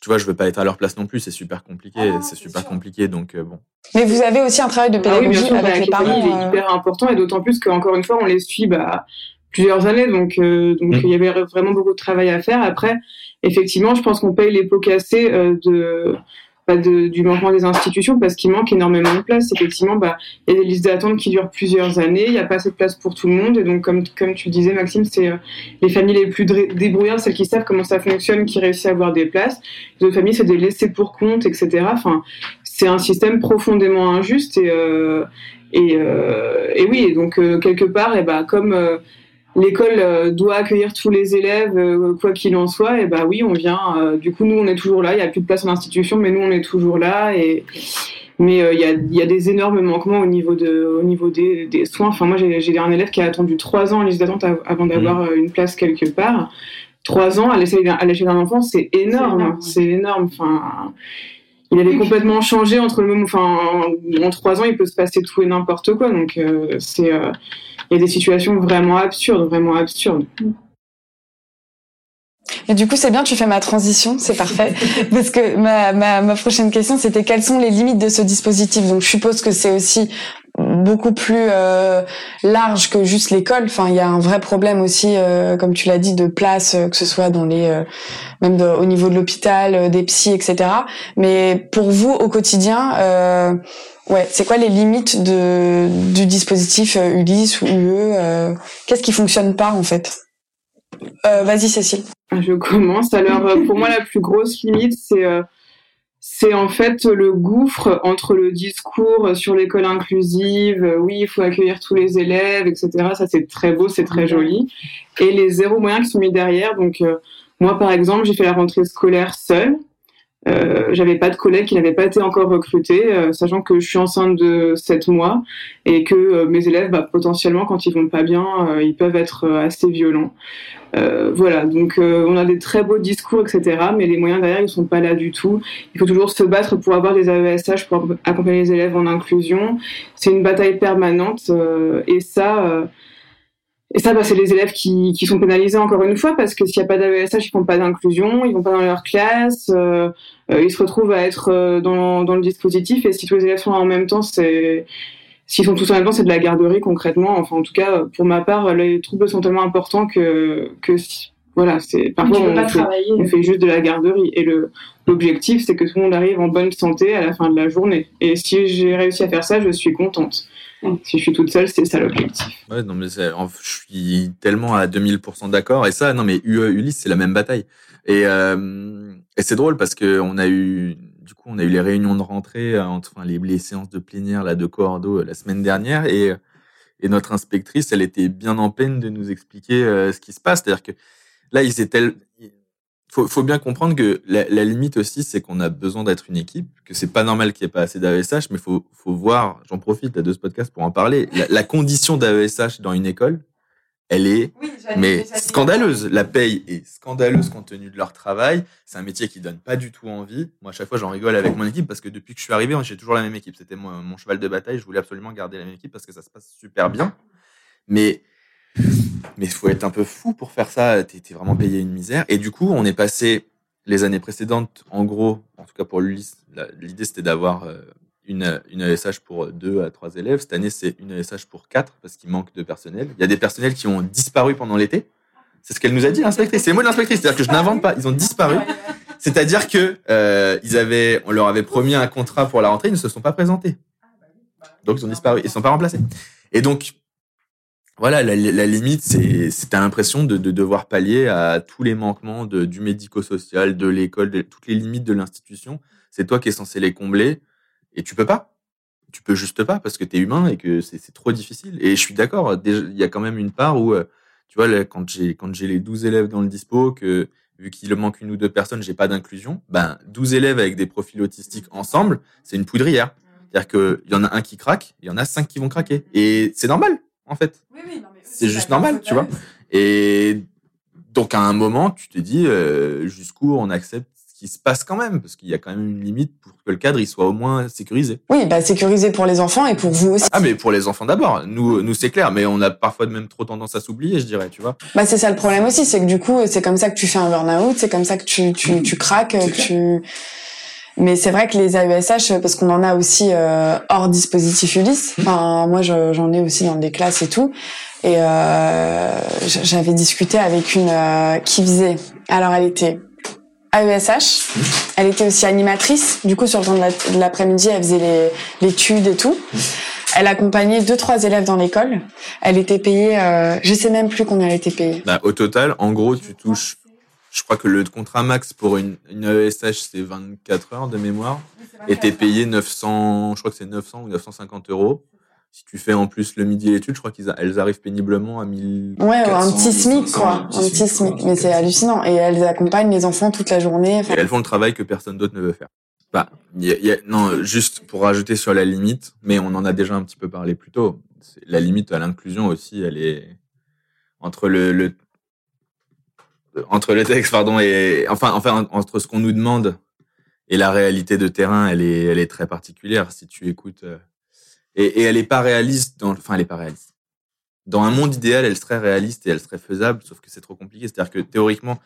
S1: tu vois, je veux pas être à leur place non plus, c'est super compliqué, ah, c'est super compliqué, donc bon.
S4: Mais vous avez aussi un travail de ah pédagogie avec les parents.
S2: Il est hyper important et d'autant plus qu'encore une fois, on les suit bah, plusieurs années, donc euh, donc mm. il y avait vraiment beaucoup de travail à faire. Après, effectivement, je pense qu'on paye les pots cassés euh, de pas de, du manquement des institutions parce qu'il manque énormément de place. Effectivement, bah, il y a des listes d'attente qui durent plusieurs années, il n'y a pas assez de place pour tout le monde. Et donc, comme, comme tu disais, Maxime, c'est euh, les familles les plus débrouillardes, celles qui savent comment ça fonctionne, qui réussissent à avoir des places. Les autres familles, c'est des laissés pour compte, etc. Enfin, c'est un système profondément injuste. Et, euh, et, euh, et oui, et donc, quelque part, et bah, comme l'école euh, doit accueillir tous les élèves, euh, quoi qu'il en soit, et bah oui, on vient. Euh, du coup, nous, on est toujours là. Il n'y a plus de place en institution, mais nous, on est toujours là. Et mais il y, a, y, a, des énormes manquements au niveau de, au niveau des, des soins. Enfin, moi, j'ai un élève qui a attendu trois ans en liste d'attente avant d'avoir mmh. une place quelque part. Trois ans à l'échelle d'un enfant, c'est énorme. C'est énorme. Enfin il avait complètement changé entre le moment, enfin, en trois ans, il peut se passer tout et n'importe quoi. Donc, c'est, il y a des situations vraiment absurdes, vraiment absurdes.
S4: Et du coup, c'est bien, tu fais ma transition, c'est parfait. Parce que ma, ma, ma prochaine question, c'était quelles sont les limites de ce dispositif? Donc, je suppose que c'est aussi beaucoup plus euh, large que juste l'école. Enfin, il y a un vrai problème aussi, euh, comme tu l'as dit, de place, euh, que ce soit dans les, euh, même au niveau de l'hôpital, euh, des psys, etc. Mais pour vous, au quotidien, Ouais, c'est quoi les limites de, du dispositif Ulysse ou UE Qu'est-ce qui fonctionne pas en fait? Vas-y Cécile.
S2: Je commence. Alors pour moi la plus grosse limite c'est c'est en fait le gouffre entre le discours sur l'école inclusive, oui il faut accueillir tous les élèves, etc. Ça c'est très beau, c'est très joli, et les zéro moyens qui sont mis derrière. Donc moi par exemple j'ai fait la rentrée scolaire seule. Euh, j'avais pas de collègues qui n'avaient pas été encore recrutés, euh, sachant que je suis enceinte de 7 mois et que euh, mes élèves, bah, potentiellement, quand ils vont pas bien, ils peuvent être assez violents. voilà, donc on a des très beaux discours, etc., mais les moyens derrière, ils sont pas là du tout. Il faut toujours se battre pour avoir des AESH, pour accompagner les élèves en inclusion. C'est une bataille permanente et ça et ça, bah, c'est les élèves qui, qui, sont pénalisés encore une fois parce que s'il n'y a pas d'AESH, ils font pas d'inclusion, ils vont pas dans leur classe, euh, euh, ils se retrouvent à être euh, dans, dans, le dispositif. Et si tous les élèves sont en même temps, c'est s'ils sont tous en même temps, c'est de la garderie concrètement. Enfin, en tout cas, pour ma part, les troubles sont tellement importants que que voilà, c'est parfois on, fait, on fait juste de la garderie. Et le l'objectif, c'est que tout le monde arrive en bonne santé à la fin de la journée. Et si j'ai réussi à faire ça, je suis contente. Si je suis toute seule, c'est ça l'objectif.
S1: Ouais, non, mais je suis tellement à 2000% d'accord. Et ça, non, mais UE, Ulysse, c'est la même bataille. Et, euh, et c'est drôle parce que on a eu, du coup, on a eu les réunions de rentrée, euh, enfin les, les séances de plénière là de coordo euh, la semaine dernière, et, et notre inspectrice, elle était bien en peine de nous expliquer ce qui se passe. C'est-à-dire que là, ils étaient, faut, faut bien comprendre que la, la limite aussi, c'est qu'on a besoin d'être une équipe, que c'est pas normal qu'il n'y ait pas assez d'AESH, mais faut, faut voir, j'en profite de ce podcast pour en parler, la, la condition d'AESH dans une école, elle est mais scandaleuse. La paye est scandaleuse compte tenu de leur travail. C'est un métier qui donne pas du tout envie. Moi, à chaque fois, j'en rigole avec mon équipe parce que depuis que je suis arrivé, j'ai toujours la même équipe. C'était mon, mon, cheval de bataille. Je voulais absolument garder la même équipe parce que ça se passe super bien. Mais mais il faut être un peu fou pour faire ça. T'es es vraiment payé une misère. Et du coup, on est passé les années précédentes, en gros, en tout cas pour l'idée, c'était d'avoir euh, une, une ESH pour deux à trois élèves. Cette année, c'est une ESH pour quatre parce qu'il manque de personnel. Il y a des personnels qui ont disparu pendant l'été. C'est ce qu'elle nous a dit, l'inspectrice. C'est moi l'inspectrice. C'est-à-dire que je n'invente pas. Ils ont disparu. C'est-à-dire que euh, ils avaient, on leur avait promis un contrat pour la rentrée, ils ne se sont pas présentés. Donc ils ont disparu. Ils ne sont pas remplacés. Et donc voilà, la, la limite, c'est, c'est t'as l'impression de, de, devoir pallier à tous les manquements de, du médico-social, de l'école, de toutes les limites de l'institution. C'est toi qui es censé les combler et tu peux pas. Tu peux juste pas parce que tu es humain et que c'est, c'est trop difficile. Et je suis d'accord, il y a quand même une part où, euh, tu vois, là, quand j'ai quand j'ai les 12 élèves dans le dispo, que vu qu'il manque une ou deux personnes, j'ai pas d'inclusion, ben 12 élèves avec des profils autistiques ensemble, c'est une poudrière. C'est-à-dire qu'il y en a un qui craque, il y en a cinq qui vont craquer. Et c'est normal en fait. c'est juste normal, tu vois. Et donc à un moment, tu te dis euh, jusqu'où on accepte ce qui se passe quand même, parce qu'il y a quand même une limite pour que le cadre il soit au moins sécurisé.
S4: Oui, bah sécurisé pour les enfants et pour vous aussi.
S1: Ah mais pour les enfants d'abord. Nous, nous c'est clair, mais on a parfois même trop tendance à s'oublier, je dirais, tu vois.
S4: Bah c'est ça le problème aussi, c'est que du coup c'est comme ça que tu fais un burn-out, c'est comme ça que tu tu, tu craques, que tu mais c'est vrai que les AESH, parce qu'on en a aussi euh, hors dispositif Ulysse. Enfin, moi, j'en ai aussi dans des classes et tout. Et euh, j'avais discuté avec une euh, qui faisait. Alors, elle était AESH. Elle était aussi animatrice. Du coup, sur le temps de l'après-midi, elle faisait l'étude et tout. Elle accompagnait deux trois élèves dans l'école. Elle était payée, euh, je sais même plus combien elle était payée.
S1: Bah, au total, en gros, tu touches je crois que le contrat max pour une, une ESH, c'est 24 heures de mémoire. Et t'es payé 900, je crois que c'est 900 ou 950 euros. Si tu fais en plus le midi et l'étude, je crois qu'elles arrivent péniblement à 1000.
S4: Ouais, un petit SMIC, quoi. Un petit SMIC. Mais c'est hallucinant. Et elles accompagnent les enfants toute la journée.
S1: Et elles font le travail que personne d'autre ne veut faire. Bah, y a, y a, non, juste pour rajouter sur la limite, mais on en a déjà un petit peu parlé plus tôt. La limite à l'inclusion aussi, elle est entre le, le entre le texte, pardon, et enfin, enfin entre ce qu'on nous demande et la réalité de terrain, elle est, elle est très particulière. Si tu écoutes, euh, et, elle est pas réaliste. Dans, enfin, elle est pas réaliste. Dans un monde idéal, elle serait réaliste et elle serait faisable, sauf que c'est trop compliqué. C'est-à-dire que théoriquement,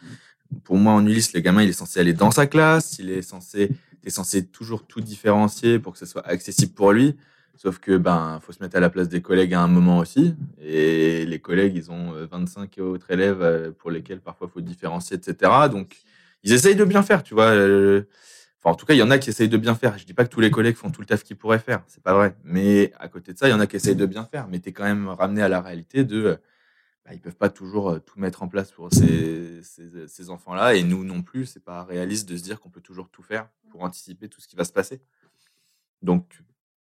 S1: pour moi en Ulysse, le gamin, il est censé aller dans sa classe, il est censé, t'es censé toujours tout différencier pour que ce soit accessible pour lui. Sauf que ben faut se mettre à la place des collègues à un moment aussi. Et les collègues, ils ont 25 euh, autres élèves euh, pour lesquels parfois faut différencier, etc. Donc ils essayent de bien faire, tu vois. Euh, enfin, en tout cas, il y en a qui essayent de bien faire. Je dis pas que tous les collègues font tout le taf qu'ils pourraient faire, c'est pas vrai. Mais à côté de ça, il y en a qui essayent de bien faire. Mais tu es quand même ramené à la réalité de, bah, ils peuvent pas toujours tout mettre en place pour ces, ces, ces enfants-là. Et nous non plus, c'est pas réaliste de se dire qu'on peut toujours tout faire pour anticiper tout ce qui va se passer. Donc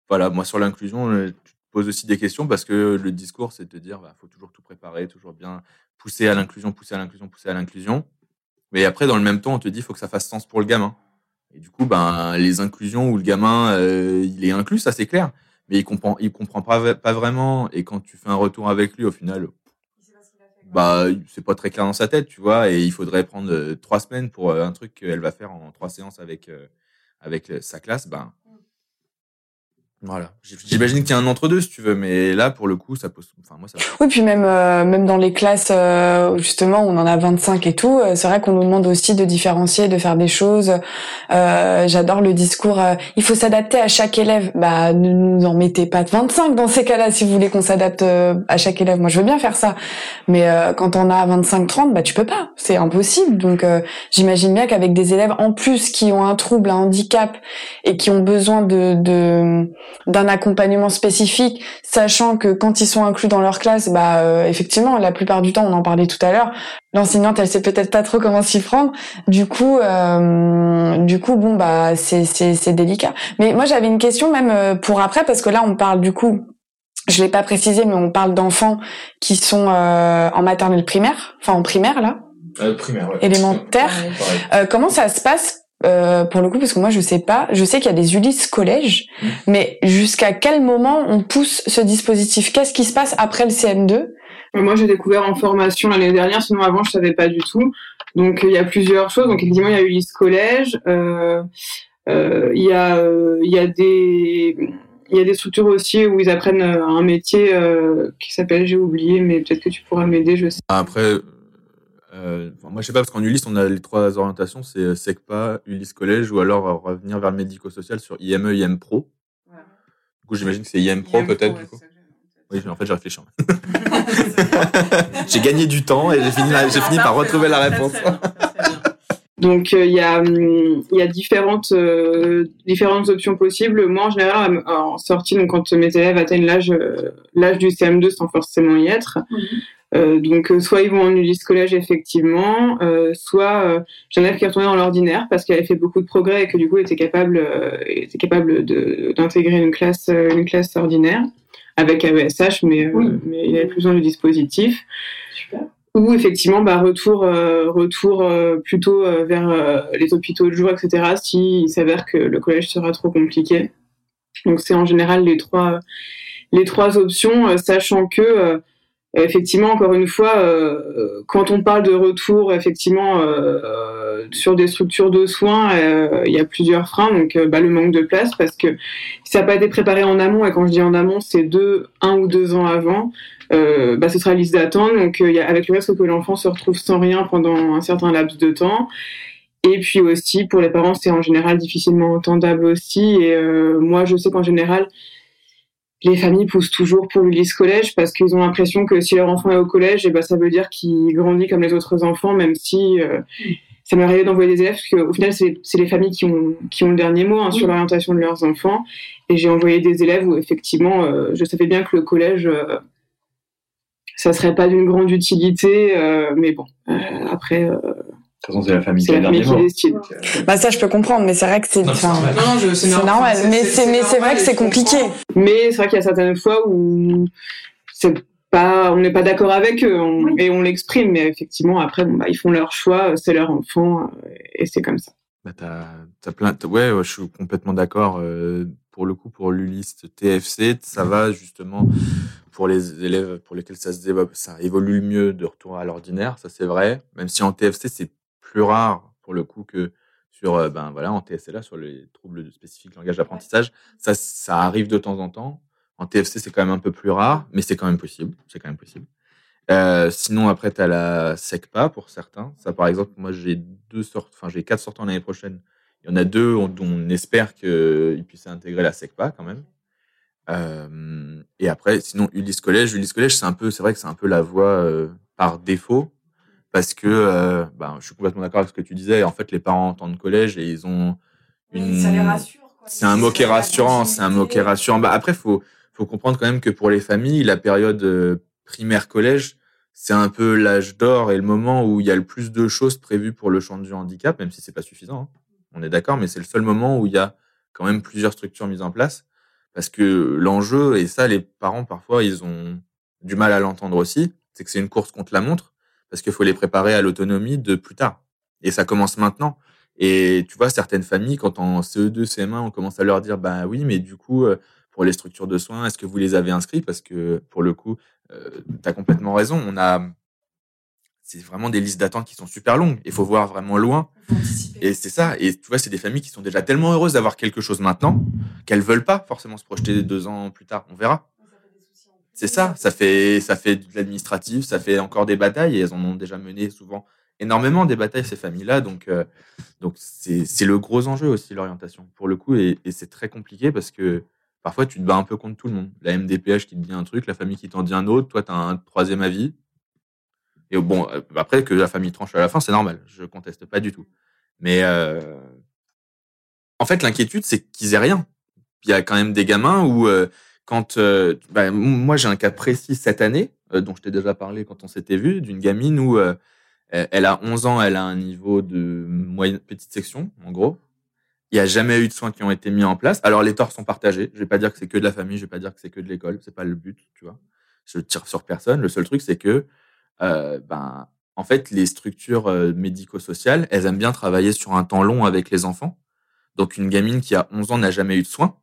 S1: voilà, moi sur l'inclusion, euh, tu te poses aussi des questions parce que le discours, c'est de te dire, bah, faut toujours tout préparer, toujours bien pousser à l'inclusion, pousser à l'inclusion, pousser à l'inclusion. Mais après, dans le même temps, on te dit, faut que ça fasse sens pour le gamin. Et du coup, ben, les inclusions où le gamin, euh, il est inclus, ça c'est clair. Mais il comprend, il comprend pas, pas vraiment. Et quand tu fais un retour avec lui, au final, bah, c'est pas très clair dans sa tête, tu vois. Et il faudrait prendre euh, trois semaines pour un truc qu'elle va faire en trois séances avec, avec sa classe. Ben, voilà. J'imagine qu'il y a un entre-deux, si tu veux, mais là, pour le coup, ça pose. Enfin, moi, ça.
S4: Oui, puis même, euh, même dans les classes, euh, justement, on en a 25 et tout. Euh, c'est vrai qu'on nous demande aussi de différencier, de faire des choses. J'adore le discours. il faut s'adapter à chaque élève. Bah, ne nous en mettez pas de 25 dans ces cas-là, si vous voulez qu'on s'adapte à chaque élève. Moi, je veux bien faire ça, mais quand on a 25-30, bah, tu peux pas. C'est impossible. Donc, j'imagine bien qu'avec des élèves en plus qui ont un trouble, un handicap et qui ont besoin de, de d'un accompagnement spécifique, sachant que quand ils sont inclus dans leur classe, bah euh, effectivement, la plupart du temps, on en parlait tout à l'heure, l'enseignante, elle sait peut-être pas trop comment s'y prendre. Du coup, euh, du coup, bon bah c'est c'est c'est délicat. Mais moi, j'avais une question même euh, pour après, parce que là, on parle du coup. Je l'ai pas précisé, mais on parle d'enfants qui sont en maternelle primaire, enfin en primaire là.
S1: primaire, ouais.
S4: Élémentaire. comment ça se passe euh, pour le coup, parce que moi je sais pas, je sais qu'il y a des Ulysse collège, mmh. mais jusqu'à quel moment on pousse ce dispositif? Qu'est-ce qui se passe après le CM2 euh,
S2: Moi j'ai découvert en formation l'année dernière, sinon avant je savais pas du tout. Donc il y a plusieurs choses. Donc effectivement il y a Ulysse collège, euh, euh, il y a il y a des il y a des structures aussi où ils apprennent un métier qui s'appelle j'ai oublié, mais peut-être que tu pourras m'aider, je sais.
S1: Après euh, moi, je sais pas, parce qu'en Ulysse, on a les trois orientations, c'est euh, SECPA, Ulysse Collège, ou alors euh, revenir vers le médico-social sur IME, IM Pro. Du coup, j'imagine que c'est IM Pro, peut-être, du coup. Oui, en fait, j'ai réfléchi. j'ai gagné du temps et j'ai fini, j'ai fini par retrouver la réponse.
S2: Donc il y a hum, il y a différentes différentes options possibles. Moi en général en sortie donc quand mes élèves atteignent l'âge l'âge du CM2 sans forcément y être, mhm. Euh, donc euh, soit ils vont en Ulysse collège effectivement, euh, soit euh, j'en ai qui est retournée dans l'ordinaire parce qu'elle avait fait beaucoup de progrès et que du coup était capable était capable d'intégrer une classe une classe ordinaire avec AESH mais mais il avait plus besoin du dispositif. Super. Ou effectivement bah retour retour plutôt vers les hôpitaux de jour etc. Si il s'avère que le collège sera trop compliqué. Donc c'est en général les trois les trois options, sachant que euh, effectivement, encore une fois, euh, quand on parle de retour, effectivement, euh, sur des structures de soins, il y a plusieurs freins. Donc, bah, le manque de place, parce que ça n'a pas été préparé en amont, et quand je dis en amont, c'est deux, un ou deux ans avant, bah, ce sera liste d'attente. Donc, y a, avec le risque que l'enfant se retrouve sans rien pendant un certain laps de temps. Et puis aussi, pour les parents, c'est en général difficilement entendable aussi. Et moi, je sais qu'en général, les familles poussent toujours pour l'Ulysse collège parce qu'ils ont l'impression que si leur enfant est au collège, et eh ben ça veut dire qu'il grandit comme les autres enfants, même si euh, ça m'est arrivé d'envoyer des élèves, parce qu'au final c'est les familles qui ont qui ont le dernier mot hein, sur l'orientation de leurs enfants. Et j'ai envoyé des élèves où effectivement euh, je savais bien que le collège euh, ça serait pas d'une grande utilité, euh, mais bon après
S1: de toute façon, c'est la famille qui, la qui décide.
S4: Bah ça, je peux comprendre, mais c'est vrai que c'est normal. c'est normal. Mais c'est vrai que c'est compliqué.
S2: Mais c'est vrai qu'il y a certaines fois où c'est pas, on n'est pas d'accord avec eux et on l'exprime, mais effectivement après, bon, bah, ils font leur choix, c'est leur enfant et c'est comme ça.
S1: Bah t'as, as plein, ouais, je suis complètement d'accord. Euh, pour le coup, pour l'ULIS TFC, ça va justement pour les élèves pour lesquels ça se développe, ça évolue le mieux de retour à l'ordinaire, ça c'est vrai. Même si en TFC c'est plus rare pour le coup que sur ben voilà en TSLA sur les troubles spécifiques langage d'apprentissage. Ça, ça arrive de temps en temps. En TFC, c'est quand même un peu plus rare, mais c'est quand même possible. C'est quand même possible. Euh, sinon, après, tu as la SECPA pour certains. Ça, par exemple, moi, j'ai deux sortes, enfin, j'ai quatre sortes l'année prochaine. Il y en a deux dont on espère qu'ils puissent intégrer la SECPA quand même. Euh, et après, sinon, Ulysse Collège. Ulysse Collège, c'est un peu, c'est vrai que c'est un peu la voie par défaut parce que euh, ben, je suis complètement d'accord avec ce que tu disais. En fait, les parents entendent collège et ils ont
S4: une. Ça les rassure.
S1: C'est un mot qui est rassurant. C'est un mot qui est rassurant. Bah, après, faut faut comprendre quand même que pour les familles, la période euh, primaire collège, c'est un peu l'âge d'or et le moment où il y a le plus de choses prévues pour le champ du handicap, même si c'est pas suffisant. Hein. On est d'accord, mais c'est le seul moment où il y a quand même plusieurs structures mises en place. Parce que l'enjeu, et ça, les parents, parfois, ils ont du mal à l'entendre aussi, c'est que c'est une course contre la montre parce qu'il faut les préparer à l'autonomie de plus tard. Et ça commence maintenant. Et tu vois, certaines familles, quand en CE2, CM1, on commence à leur dire, bah oui, mais du coup, euh, pour les structures de soins, est-ce que vous les avez inscrits Parce que pour le coup, euh, tu as complètement raison. On a, c'est vraiment des listes d'attente qui sont super longues. Il faut voir vraiment loin. Et c'est ça. Et tu vois, c'est des familles qui sont déjà tellement heureuses d'avoir quelque chose maintenant qu'elles veulent pas forcément se projeter deux ans plus tard. On verra. C'est ça, ça fait, ça fait de l'administratif, ça fait encore des batailles et elles en ont déjà mené souvent énormément des batailles ces familles-là. Donc, euh, donc c'est le gros enjeu aussi l'orientation pour le coup et, c'est très compliqué parce que parfois tu te bats un peu contre tout le monde. La MDPH qui te dit un truc, la famille qui t'en dit un autre, toi tu as un troisième avis. Et bon, euh, après que la famille tranche à la fin, c'est normal, je conteste pas du tout. Mais euh, en fait, l'inquiétude, c'est qu'ils aient rien. il y a quand même des gamins où quand bah, moi j'ai un cas précis cette année dont je t'ai déjà parlé quand on s'était vu d'une gamine où elle a 11 ans, elle a un niveau de moyenne petite section en gros. Il n'y a jamais eu de soins qui ont été mis en place. Alors les torts sont partagés. Je vais pas dire que c'est que de la famille, je vais pas dire que c'est que de l'école. C'est pas le but, tu vois. Je tire sur personne. Le seul truc, c'est que, euh, ben, en fait, les structures euh, médico-sociales, elles aiment bien travailler sur un temps long avec les enfants. Donc une gamine qui a 11 ans n'a jamais eu de soins.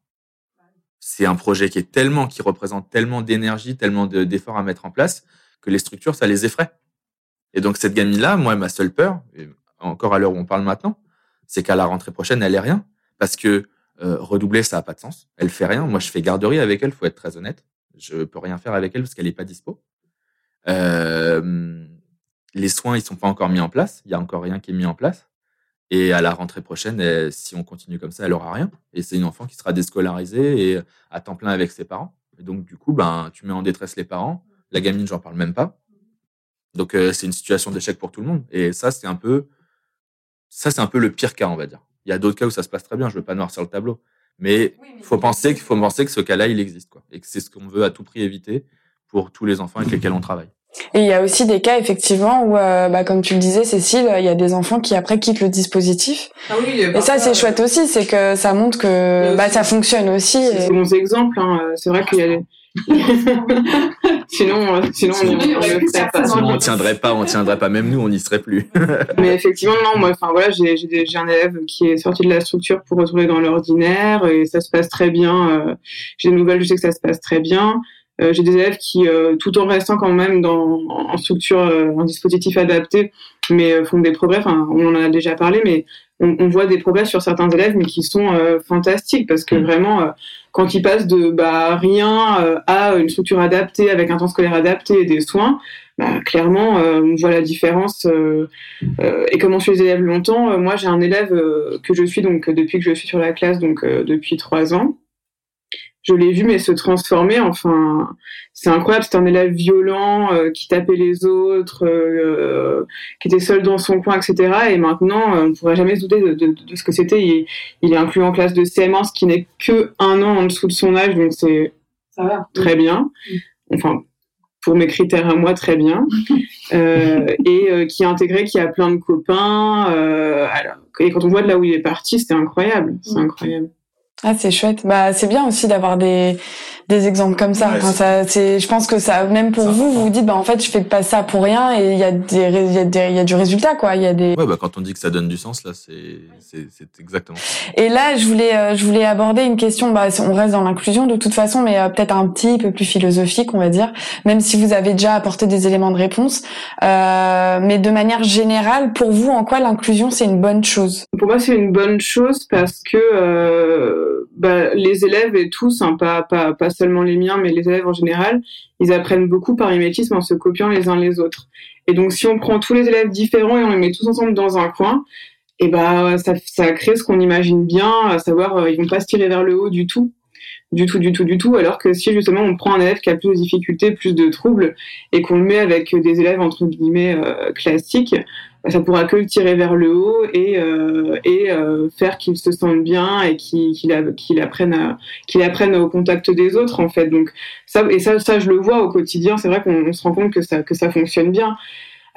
S1: C'est un projet qui est tellement, qui représente tellement d'énergie, tellement d'efforts à mettre en place que les structures, ça les effraie. Et donc cette gamine-là, moi, ma seule peur, encore à l'heure où on parle maintenant, c'est qu'à la rentrée prochaine, elle est rien. Parce que euh, redoubler, ça a pas de sens. Elle fait rien. Moi, je fais garderie avec elle, faut être très honnête. Je peux rien faire avec elle parce qu'elle est pas dispo. Euh, les soins, ils sont pas encore mis en place. Il y a encore rien qui est mis en place. Et à la rentrée prochaine, si on continue comme ça, elle aura rien. Et c'est une enfant qui sera déscolarisée et à temps plein avec ses parents. Et donc, du coup, ben, tu mets en détresse les parents. La gamine, j'en parle même pas. Donc, euh, c'est une situation d'échec pour tout le monde. Et ça, c'est un peu, ça, c'est un peu le pire cas, on va dire. Il y a d'autres cas où ça se passe très bien. Je veux pas noircir le tableau. Mais il faut penser qu'il faut penser que ce cas-là, il existe, quoi. Et que c'est ce qu'on veut à tout prix éviter pour tous les enfants avec lesquels on travaille.
S4: Et il y a aussi des cas effectivement où, euh, bah, comme tu le disais, Cécile, il y a des enfants qui après quittent le dispositif. Ah oui, et ça, c'est chouette aussi, c'est que ça montre que bah, ça fonctionne aussi.
S2: C'est bons exemples. Hein. C'est vrai qu'il y a des, sinon, euh, sinon, on,
S1: on tiendrait pas, on tiendrait pas. Même nous, on n'y serait plus.
S2: Mais effectivement, non, moi, enfin voilà, j'ai, j'ai, un élève qui est sorti de la structure pour retourner dans l'ordinaire et ça se passe très bien. Euh, j'ai des nouvelles, je sais que ça se passe très bien. Euh, j'ai des élèves qui, tout en restant quand même dans en structure, en dispositif adapté, mais font des progrès. Enfin, on en a déjà parlé, mais on, on, voit des progrès sur certains élèves, mais qui sont fantastiques parce que mm. vraiment quand ils passent de bah, rien euh, à une structure adaptée avec un temps scolaire adapté et des soins, bah, clairement, euh, on voit la différence. Euh, et comment je les élèves longtemps Moi, j'ai un élève que je suis donc depuis que je suis sur la classe, donc depuis trois ans je l'ai vu mais se transformer. Enfin, c'est incroyable. C'était un élève violent euh, qui tapait les autres, euh, qui était seul dans son coin, etc. Et maintenant, euh, on pourrait jamais se douter de, de, de ce que c'était. Il, il, est inclus en classe de CM1, ce qui n'est que un an en dessous de son âge, donc c'est très bien. Enfin, pour mes critères à moi, très bien. et qui est intégré, qui a plein de copains. Alors, et quand on voit de là où il est parti, c'était incroyable. C'est incroyable.
S4: Ah, c'est chouette. Bah, c'est bien aussi d'avoir des des exemples comme ça. enfin, ça c'est, je pense que ça, même pour vous, vous vous dites, bah en fait, je fais pas ça pour rien et il y a des, il y a des, il y a du résultat quoi. Il y a des.
S1: Ouais, bah quand on dit que ça donne du sens, là, c'est, c'est, c'est exactement.
S4: Et là, je voulais, euh, je voulais aborder une question. Bah, on reste dans l'inclusion de toute façon, mais euh, peut-être un petit peu plus philosophique, on va dire. Même si vous avez déjà apporté des éléments de réponse, euh, mais de manière générale, pour vous, en quoi l'inclusion c'est une bonne chose?
S2: Pour moi, c'est une bonne chose parce que euh, bah, les élèves et tous, hein, pas, pas, pas seulement les miens, mais les élèves en général, ils apprennent beaucoup par mimétisme en se copiant les uns les autres. Et donc, si on prend tous les élèves différents et on les met tous ensemble dans un coin, et eh ben ça, ça crée ce qu'on imagine bien, à savoir euh, ils vont pas se tirer vers le haut du tout, du tout, du tout, du tout. Alors que si justement on prend un élève qui a plus de difficultés, plus de troubles, et qu'on le met avec des élèves entre guillemets euh, classiques, ça pourra que le tirer vers le haut et, euh, et euh, faire qu'il se sente bien et qu'il qu'il apprenne qu'il apprenne au contact des autres en fait. Donc ça et ça ça je le vois au quotidien. C'est vrai qu'on se rend compte que ça que ça fonctionne bien.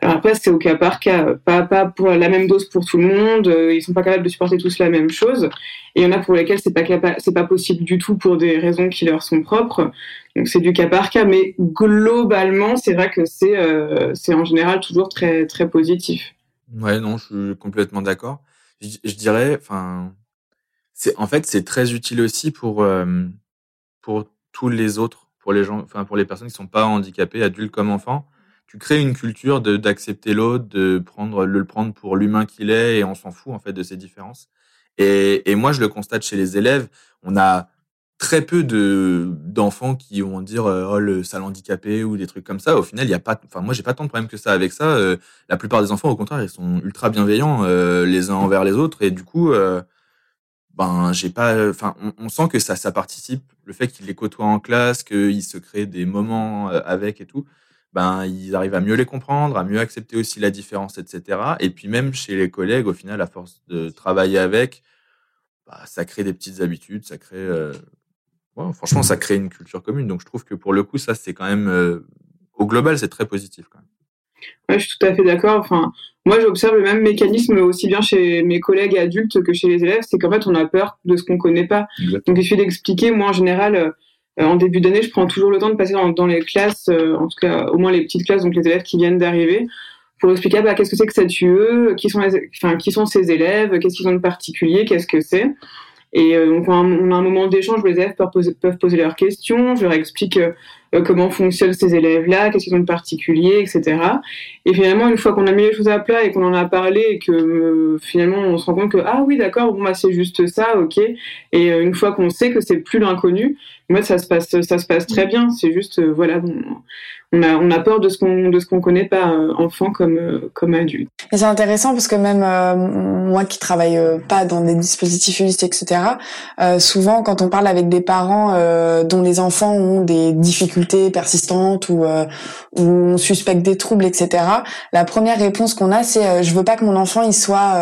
S2: Alors après c'est au cas par cas. Pas pas pour la même dose pour tout le monde. Euh, ils sont pas capables de supporter tous la même chose. Et il y en a pour lesquels c'est pas c'est pas possible du tout pour des raisons qui leur sont propres. Donc c'est du cas par cas. Mais globalement c'est vrai que c'est euh, c'est en général toujours très très positif
S1: Ouais, non, je suis complètement d'accord. Je, dirais, enfin, c'est en fait c'est très utile aussi pour pour tous les autres, pour les gens, enfin pour les personnes qui sont pas handicapées, adultes comme enfants. Tu crées une culture de d'accepter l'autre, de prendre le prendre pour l'humain qu'il est et on s'en fout en fait de ses différences. Et, et moi je le constate chez les élèves, on a très peu de d'enfants qui vont dire euh, oh le sale handicapé ou des trucs comme ça au final il y a pas enfin moi j'ai pas tant de problèmes que ça avec ça euh, la plupart des enfants au contraire ils sont ultra bienveillants euh, les uns envers les autres et du coup ben j'ai pas enfin on, sent que ça ça participe le fait qu'ils les côtoient en classe qu'ils se créent des moments avec et tout ben ils arrivent à mieux les comprendre à mieux accepter aussi la différence etc et puis même chez les collègues au final à force de travailler avec bah, ça crée des petites habitudes, ça crée. Franchement, ça crée une culture commune. Donc, je trouve que pour le coup, ça, c'est quand même. au global, c'est très positif quand même.
S2: Ouais, je suis tout à fait d'accord. Enfin, moi, j'observe le même mécanisme aussi bien chez mes collègues adultes que chez les élèves. C'est qu'en fait, on a peur de ce qu'on connaît pas. Donc, il suffit d'expliquer. Moi, en général, euh, en début d'année, je prends toujours le temps de passer dans, les classes, euh, en tout cas, au moins les petites classes, donc les élèves qui viennent d'arriver, pour expliquer bah, qu'est-ce que c'est que cette UE, qui sont, enfin, qui sont ces élèves, qu'est-ce qu'ils ont de particulier, qu'est-ce que c'est? Et euh, donc, on a un moment d'échange où les élèves peuvent poser, leurs questions. Je leur explique euh, comment fonctionnent ces élèves-là, qu'est-ce qu'ils ont de particulier, etc. Et finalement, une fois qu'on a mis les choses à plat et qu'on en a parlé et que euh, finalement on se rend compte que ah oui d'accord, bon bah c'est juste ça, ok. Et euh, une fois qu'on sait que c'est plus l'inconnu, moi ça se passe ça se passe très bien. C'est juste voilà, bon, on a on a peur de ce qu'on de ce qu'on connaît pas enfant comme comme adulte.
S4: Et c'est intéressant parce que même moi qui travaille pas dans des dispositifs ULIS, etc. souvent quand on parle avec des parents dont les enfants ont des difficultés persistantes ou, euh, ou on suspecte des troubles, etc. La première réponse qu'on a, c'est euh, je veux pas que mon enfant il soit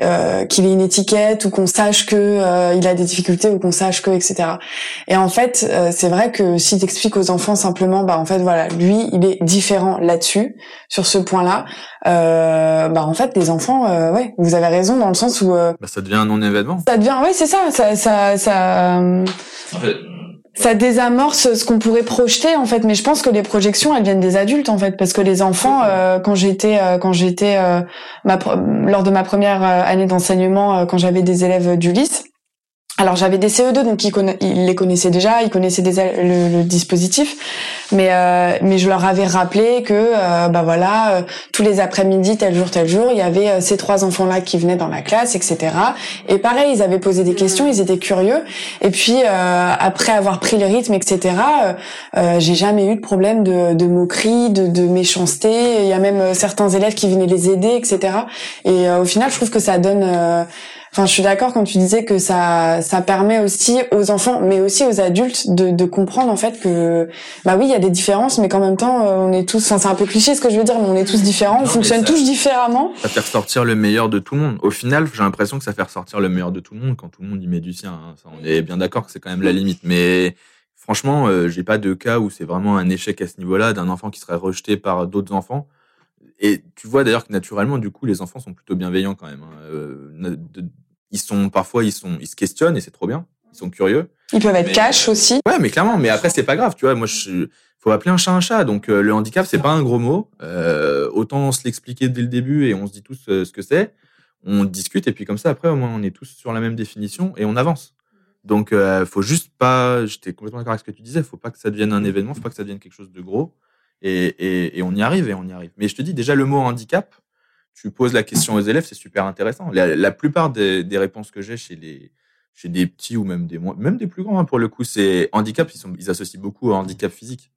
S4: euh, euh, qu'il ait une étiquette ou qu'on sache que euh, il a des difficultés ou qu'on sache que etc. Et en fait, c'est vrai que si t'expliques aux enfants simplement, bah en fait voilà, lui il est différent là-dessus, sur ce point-là. bah en fait les enfants, ouais, vous avez raison dans le sens où bah,
S1: ça devient un non-événement.
S4: Ça devient, ouais c'est ça, ça ça ça ça désamorce ce qu'on pourrait projeter en fait. Mais je pense que les projections elles viennent des adultes en fait. Parce que les enfants euh, quand j'étais euh, quand j'étais euh, lors de ma première année d'enseignement quand j'avais des élèves du lycée alors j'avais des CE2 donc ils, ils, les connaissaient déjà, ils connaissaient déjà le, dispositif, mais euh, mais je leur avais rappelé que euh, bah voilà euh, tous les après-midi tel jour tel jour il y avait euh, ces trois enfants là qui venaient dans la classe etc. Et pareil ils avaient posé des questions, ils étaient curieux et puis après avoir pris le rythme etc. j'ai jamais eu de problème de, de moquerie, de, de méchanceté. Il y a même certains élèves qui venaient les aider etc. Et au final je trouve que ça donne Enfin, je suis d'accord quand tu disais que ça, ça permet aussi aux enfants, mais aussi aux adultes, de, de comprendre en fait que, bah oui, il y a des différences, mais qu'en même temps, euh, on est tous. Enfin, c'est un peu cliché ce que je veux dire, mais on est tous différents, on fonctionne tous différemment.
S1: Ça fait ressortir le meilleur de tout le monde. Au final, j'ai l'impression que ça fait ressortir le meilleur de tout le monde quand tout le monde y met du sien. Hein. on est bien d'accord que c'est quand même la limite, mais franchement, euh, j'ai pas de cas où c'est vraiment un échec à ce niveau-là d'un enfant qui serait rejeté par d'autres enfants. Et tu vois d'ailleurs que naturellement, du coup, les enfants sont plutôt bienveillants quand même. Hein. Euh, ils sont parfois, ils sont, ils se questionnent et c'est trop bien. Ils sont curieux.
S4: Ils peuvent être cash aussi.
S1: Ouais, mais clairement. Mais après, c'est pas grave. Tu vois, moi, je, faut appeler un chat un chat. Donc, euh, le handicap, c'est pas un gros mot. Euh, autant se l'expliquer dès le début et on se dit tous euh, ce que c'est. On discute et puis comme ça, après, au moins, on est tous sur la même définition et on avance. Donc, euh, faut juste pas. J'étais complètement d'accord avec ce que tu disais. Faut pas que ça devienne un événement. Faut pas que ça devienne quelque chose de gros. Et, et, et, on y arrive et on y arrive. Mais je te dis déjà le mot handicap, tu poses la question aux élèves, c'est super intéressant. La, plupart des, réponses que j'ai chez les chez des petits ou même des même des plus grands hein, pour le coup, c'est handicap. Ils, sont, ils associent beaucoup au handicap physique.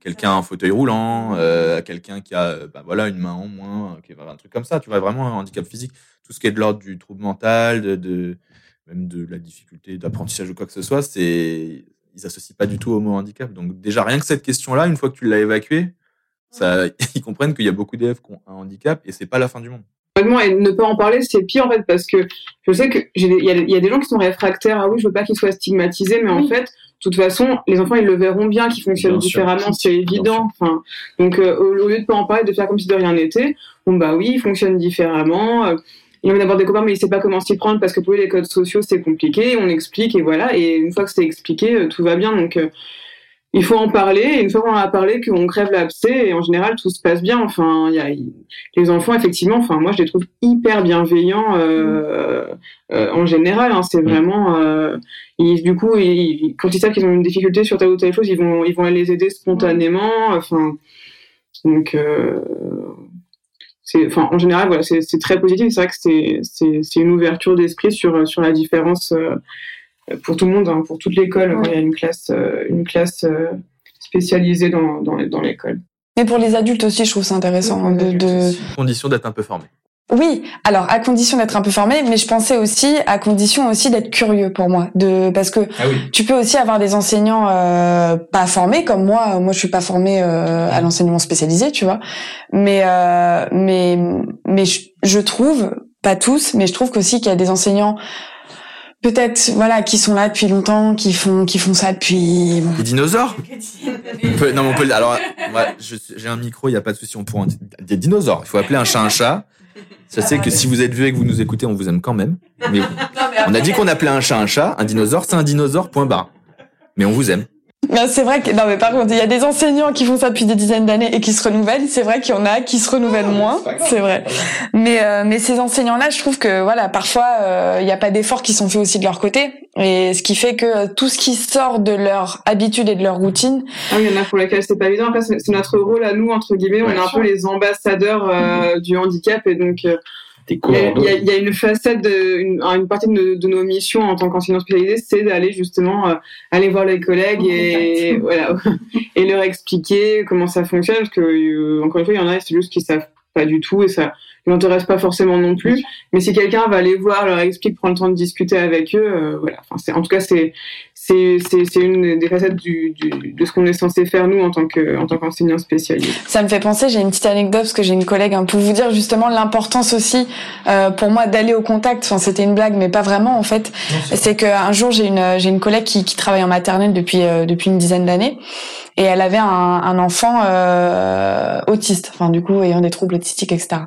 S1: Quelqu'un en fauteuil roulant, euh, quelqu'un qui a bah, voilà une main en moins, qui un truc comme ça. Tu vois vraiment un handicap physique. Tout ce qui est de l'ordre du trouble mental, de, de même de la difficulté d'apprentissage ou quoi que ce soit, c'est ils associent pas du tout au mot handicap. Donc déjà rien que cette question-là, une fois que tu l'as évacuée, ça, ils comprennent qu'il y a beaucoup d'élèves qui ont un handicap et c'est pas la fin du monde.
S2: Et ne pas en parler, c'est pire en fait parce que je sais que il y, a des gens qui sont réfractaires. Ah oui, je veux pas qu'ils soient stigmatisés, mais en fait, de toute façon, les enfants ils le verront bien qu'ils fonctionnent différemment, c'est évident. Enfin, donc euh, au, lieu de pas en parler, de faire comme si de rien n'était, bon bah oui, ils fonctionnent différemment. Euh, il a d'avoir des copains, mais il sait pas comment s'y prendre parce que pour lui les codes sociaux c'est compliqué. On explique et voilà. Et une fois que c'est expliqué, euh, tout va bien. Donc il faut en parler. Et une fois qu'on en a parlé, qu'on crève l'abcès, et en général, tout se passe bien. Enfin, y a, les enfants, effectivement, enfin, moi, je les trouve hyper bienveillants euh, euh, en général. Hein, c'est vraiment, euh, du coup, quand ils savent qu'ils ont une difficulté sur telle ou telle chose, ils vont, ils vont les aider spontanément. Enfin, donc, enfin, en général, voilà, c'est, très positif. C'est vrai que c'est, c'est, c'est une ouverture d'esprit sur, sur la différence pour tout le monde, hein, pour toute l'école. Il y a une classe, euh, une classe euh, spécialisée dans, dans, dans l'école.
S4: Mais pour les adultes aussi, je trouve ça intéressant. de, de...
S1: Condition d'être un peu formé.
S4: Oui, alors à condition d'être un peu formé, mais je pensais aussi à condition aussi d'être curieux pour moi, de parce que ah tu peux aussi avoir des enseignants euh, pas formés comme moi. Moi, je suis pas formée euh, à l'enseignement spécialisé, tu vois. Mais euh, mais mais je, je, trouve pas tous, mais je trouve qu'aussi qu'il y a des enseignants peut-être voilà qui sont là depuis longtemps, qui font qui font ça depuis.
S1: Les dinosaures Non, mais on peut. Alors, j'ai un micro, il y a pas de souci, on pourra. Des dinosaures. Il faut appeler un chat un chat. Je sais que si vous êtes vieux et que vous nous écoutez, on vous aime quand même. Mais on a dit qu'on appelait un chat un chat. Un dinosaure, c'est un dinosaure. Point barre. Mais on vous aime.
S4: C'est vrai que non mais par contre il y a des enseignants qui font ça depuis des dizaines d'années et qui se renouvellent. C'est vrai qu'il y en a qui se renouvellent moins. C'est vrai. Mais euh, mais ces enseignants là, je trouve que voilà parfois euh, il n'y a pas d'efforts qui sont faits aussi de leur côté et ce qui fait que tout ce qui sort de leur habitude et de leur routine.
S2: Ah, il y en a pour lesquels c'est pas évident. c'est notre rôle à nous entre guillemets. On est un peu les ambassadeurs euh, du handicap et donc il y, a, une facette, de, une, une partie de, nos missions en tant qu'enseignant spécialisé, c'est d'aller justement euh, aller voir les collègues et voilà et leur expliquer comment ça fonctionne parce que euh, encore une fois il y en a c'est juste qu'ils savent pas du tout et ça m'intéresse pas forcément non plus. Mais si quelqu'un va les voir, leur explique, prend le temps de discuter avec eux, euh, voilà. Enfin, c'est, en tout cas, c'est c'est c'est une des facettes du, du de ce qu'on est censé faire nous en tant que en tant qu'enseignant spécialisé.
S4: Ça me fait penser, j'ai une petite anecdote parce que j'ai une collègue hein, pour vous dire justement l'importance aussi euh, pour moi d'aller au contact. Enfin, c'était une blague, mais pas vraiment en fait. C'est qu'un jour j'ai une j'ai une collègue qui, qui travaille en maternelle depuis euh, depuis une dizaine d'années et elle avait un, un enfant euh, autiste, enfin du coup ayant des troubles autistiques, etc.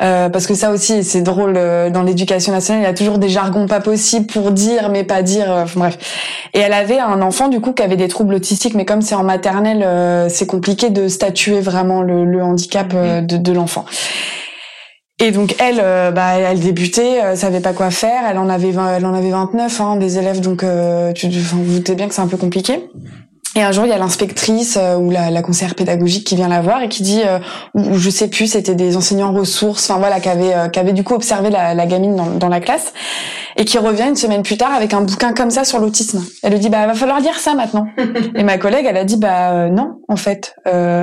S4: Euh, parce que ça aussi c'est drôle euh, dans l'éducation nationale, il y a toujours des jargons pas possibles pour dire mais pas dire, euh, enfin, bref. Et elle avait un enfant du coup qui avait des troubles autistiques, mais comme c'est en maternelle, euh, c'est compliqué de statuer vraiment le, le handicap de, de l'enfant. Et donc elle, bah, elle débutait, euh, savait pas quoi faire. Elle en avait, 20, elle en avait 29 hein, des élèves, donc euh, tu, vous doutez bien que c'est un peu compliqué. Et un jour, il y a l'inspectrice euh, ou la, la, conseillère pédagogique qui vient la voir et qui dit, euh, ou, je sais plus, c'était des enseignants ressources, enfin voilà, qui avaient, euh, qui avaient du coup observé la, la gamine dans, dans, la classe et qui revient une semaine plus tard avec un bouquin comme ça sur l'autisme. Elle lui dit, bah va falloir lire ça maintenant. et ma collègue, elle a dit, bah euh, non, en fait,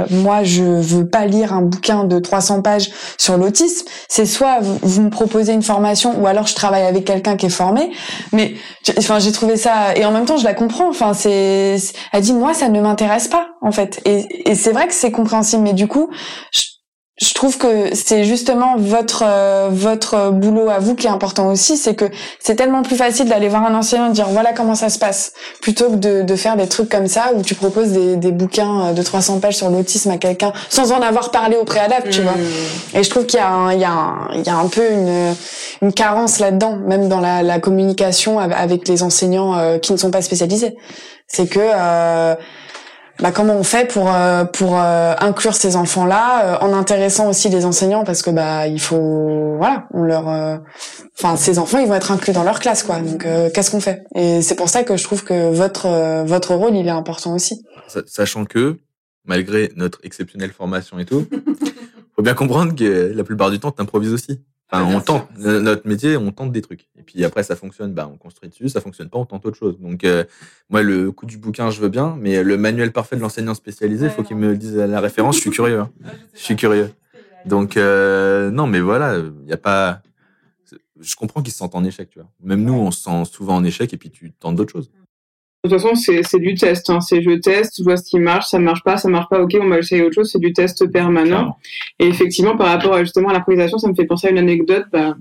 S4: moi je veux pas lire un bouquin de 300 pages sur l'autisme. C'est soit vous, vous, me proposez une formation ou alors je travaille avec quelqu'un qui est formé. Mais enfin, j'ai trouvé ça et en même temps, je la comprends. Enfin, c'est, elle dit moi, ça ne m'intéresse pas, en fait. Et, c'est vrai que c'est compréhensible, mais du coup, je, je trouve que c'est justement votre euh, votre boulot à vous qui est important aussi, c'est que c'est tellement plus facile d'aller voir un enseignant et dire voilà comment ça se passe, plutôt que de, de faire des trucs comme ça où tu proposes des, des bouquins de 300 pages sur l'autisme à quelqu'un sans en avoir parlé au préalable, tu vois. Mmh. Et je trouve qu'il y a un, il y a un, il y a un peu une une carence là-dedans, même dans la, la communication avec les enseignants euh, qui ne sont pas spécialisés. C'est que euh, bah, comment on fait pour euh, pour euh, inclure ces enfants-là euh, en intéressant aussi les enseignants parce que bah il faut voilà on leur enfin ces enfants ils vont être inclus dans leur classe quoi. Donc qu'est-ce qu'on fait? Et c'est pour ça que je trouve que votre votre rôle il est important aussi.
S1: Sachant que malgré notre exceptionnelle formation et tout faut bien comprendre que la plupart du temps tu improvises aussi Enfin, on tente notre métier, on tente des trucs. Et puis après, ça fonctionne, bah on construit dessus. Ça fonctionne pas, on tente autre chose. Donc euh, moi, le coup du bouquin, je veux bien, mais le manuel parfait de l'enseignant spécialisé, il faut qu'il me dise la référence. Je suis curieux. Hein. Je suis curieux. Donc euh, non, mais voilà, il y a pas. Je comprends qu'ils se sentent en échec, tu vois. Même nous, on se sent souvent en échec, et puis tu tentes d'autres choses.
S2: De toute façon, c'est du test. Hein. C'est je teste, je vois ce qui marche, ça marche pas, ça marche pas, ok, on va essayer autre chose. C'est du test permanent. Et effectivement, par rapport à, justement à l'improvisation, ça me fait penser à une anecdote. Bah,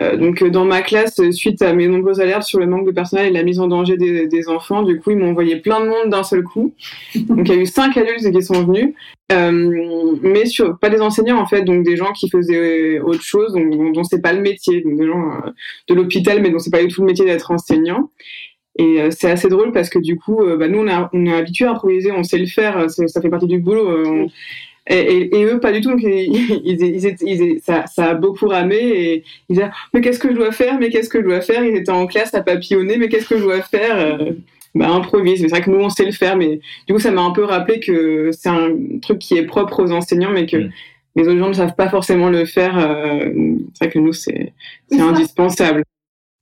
S2: euh, donc dans ma classe, suite à mes nombreuses alertes sur le manque de personnel et la mise en danger des, des enfants, du coup ils m'ont envoyé plein de monde d'un seul coup. Donc il y a eu cinq adultes qui sont venus, euh, mais sur pas des enseignants en fait, donc des gens qui faisaient autre chose, donc, dont, dont c'est pas le métier, donc des gens euh, de l'hôpital, mais dont c'est pas du tout le métier d'être enseignant. Et euh, c'est assez drôle parce que du coup, euh, bah, nous, on, a, on est habitué à improviser, on sait le faire, ça fait partie du boulot. Euh, et, et, eux, pas du tout. Donc, ils, ils, ils, ça, ça, a beaucoup ramé. Et ils disaient Mais qu'est-ce que je dois faire? Mais qu'est-ce que je dois faire? Ils étaient en classe à papillonner Mais qu'est-ce que je dois faire? Bah, improvise. C'est vrai que nous, on sait le faire. Mais du coup, ça m'a un peu rappelé que c'est un truc qui est propre aux enseignants, mais que. Mm. Les autres gens ne savent pas forcément le faire. c'est vrai que nous, c'est indispensable.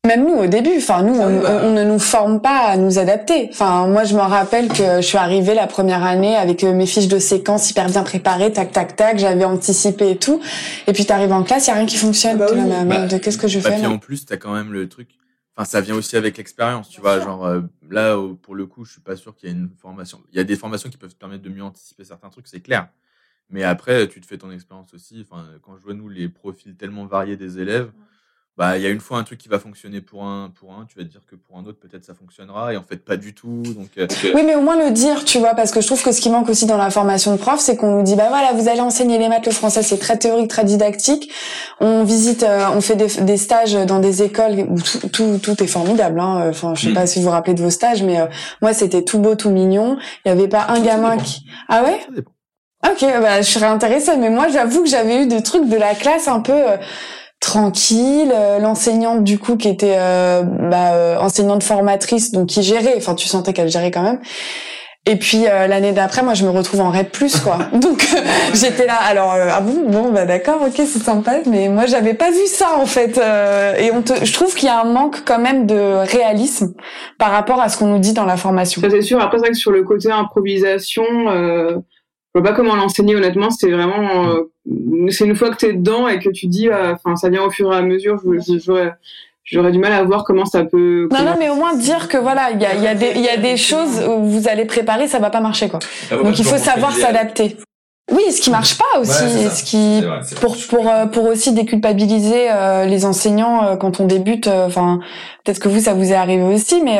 S4: Même nous au début, enfin nous, on, ne nous forme pas à nous adapter. Enfin moi, je me rappelle que je suis arrivée la première année avec euh, mes fiches de séquence hyper bien préparées, tac tac tac, j'avais anticipé et tout. Et puis t'arrives en classe, y a rien qui fonctionne. Bah, bah qu'est-ce que je
S1: bah,
S4: fais
S1: Puis en plus, t'as quand même le truc. Enfin, ça vient aussi avec l'expérience, tu vois. Genre euh, là, pour le coup, je suis pas sûr qu'il y ait une formation. Il y a des formations qui peuvent te permettre de mieux anticiper certains trucs, c'est clair. Mais après, tu te fais ton expérience aussi. Enfin, quand je vois nous les profils tellement variés des élèves bah il y a une fois un truc qui va fonctionner pour un pour un tu vas te dire que pour un autre peut-être ça fonctionnera et en fait pas du tout donc euh,
S4: oui mais au moins le dire tu vois parce que je trouve que ce qui manque aussi dans la formation de prof c'est qu'on nous dit bah voilà vous allez enseigner les maths le français c'est très théorique très didactique on visite euh, on fait des, des, stages dans des écoles où tout tout, tout est formidable hein. enfin je sais mm. pas si vous vous rappelez de vos stages mais euh, moi c'était tout beau tout mignon il y avait pas un gamin qui ah ouais? Ok, bah, je serais intéressée, mais moi j'avoue que j'avais eu des trucs de la classe un peu tranquille. Euh, l'enseignante du coup qui était euh, bah, euh, enseignante formatrice, donc qui gérait. Enfin, tu sentais qu'elle gérait quand même. Et puis l'année d'après, moi, je me retrouve en RED plus quoi. Donc j'étais là. Alors ah bon, bon, bah d'accord, ok, c'est sympa, mais moi, j'avais pas vu ça en fait. et on te, je trouve qu'il y a un manque quand même de réalisme par rapport à ce qu'on nous dit dans la formation.
S2: Ça c'est sûr. Après, c'est vrai que sur le côté improvisation. Je vois pas comment l'enseigner honnêtement. C'est vraiment euh, c'est une fois que tu es dedans et que tu dis euh, enfin ça vient au fur et à mesure j'aurais j'aurais du mal à voir comment ça peut
S4: non non mais au moins dire que voilà il y a il y a des il y a des choses où vous allez préparer ça va pas marcher quoi. Ah donc il faut savoir s'adapter oui, ce qui marche pas aussi, ce qui pour pour euh, pour aussi déculpabiliser les enseignants quand on débute. Enfin, peut-être que vous ça vous est arrivé aussi, mais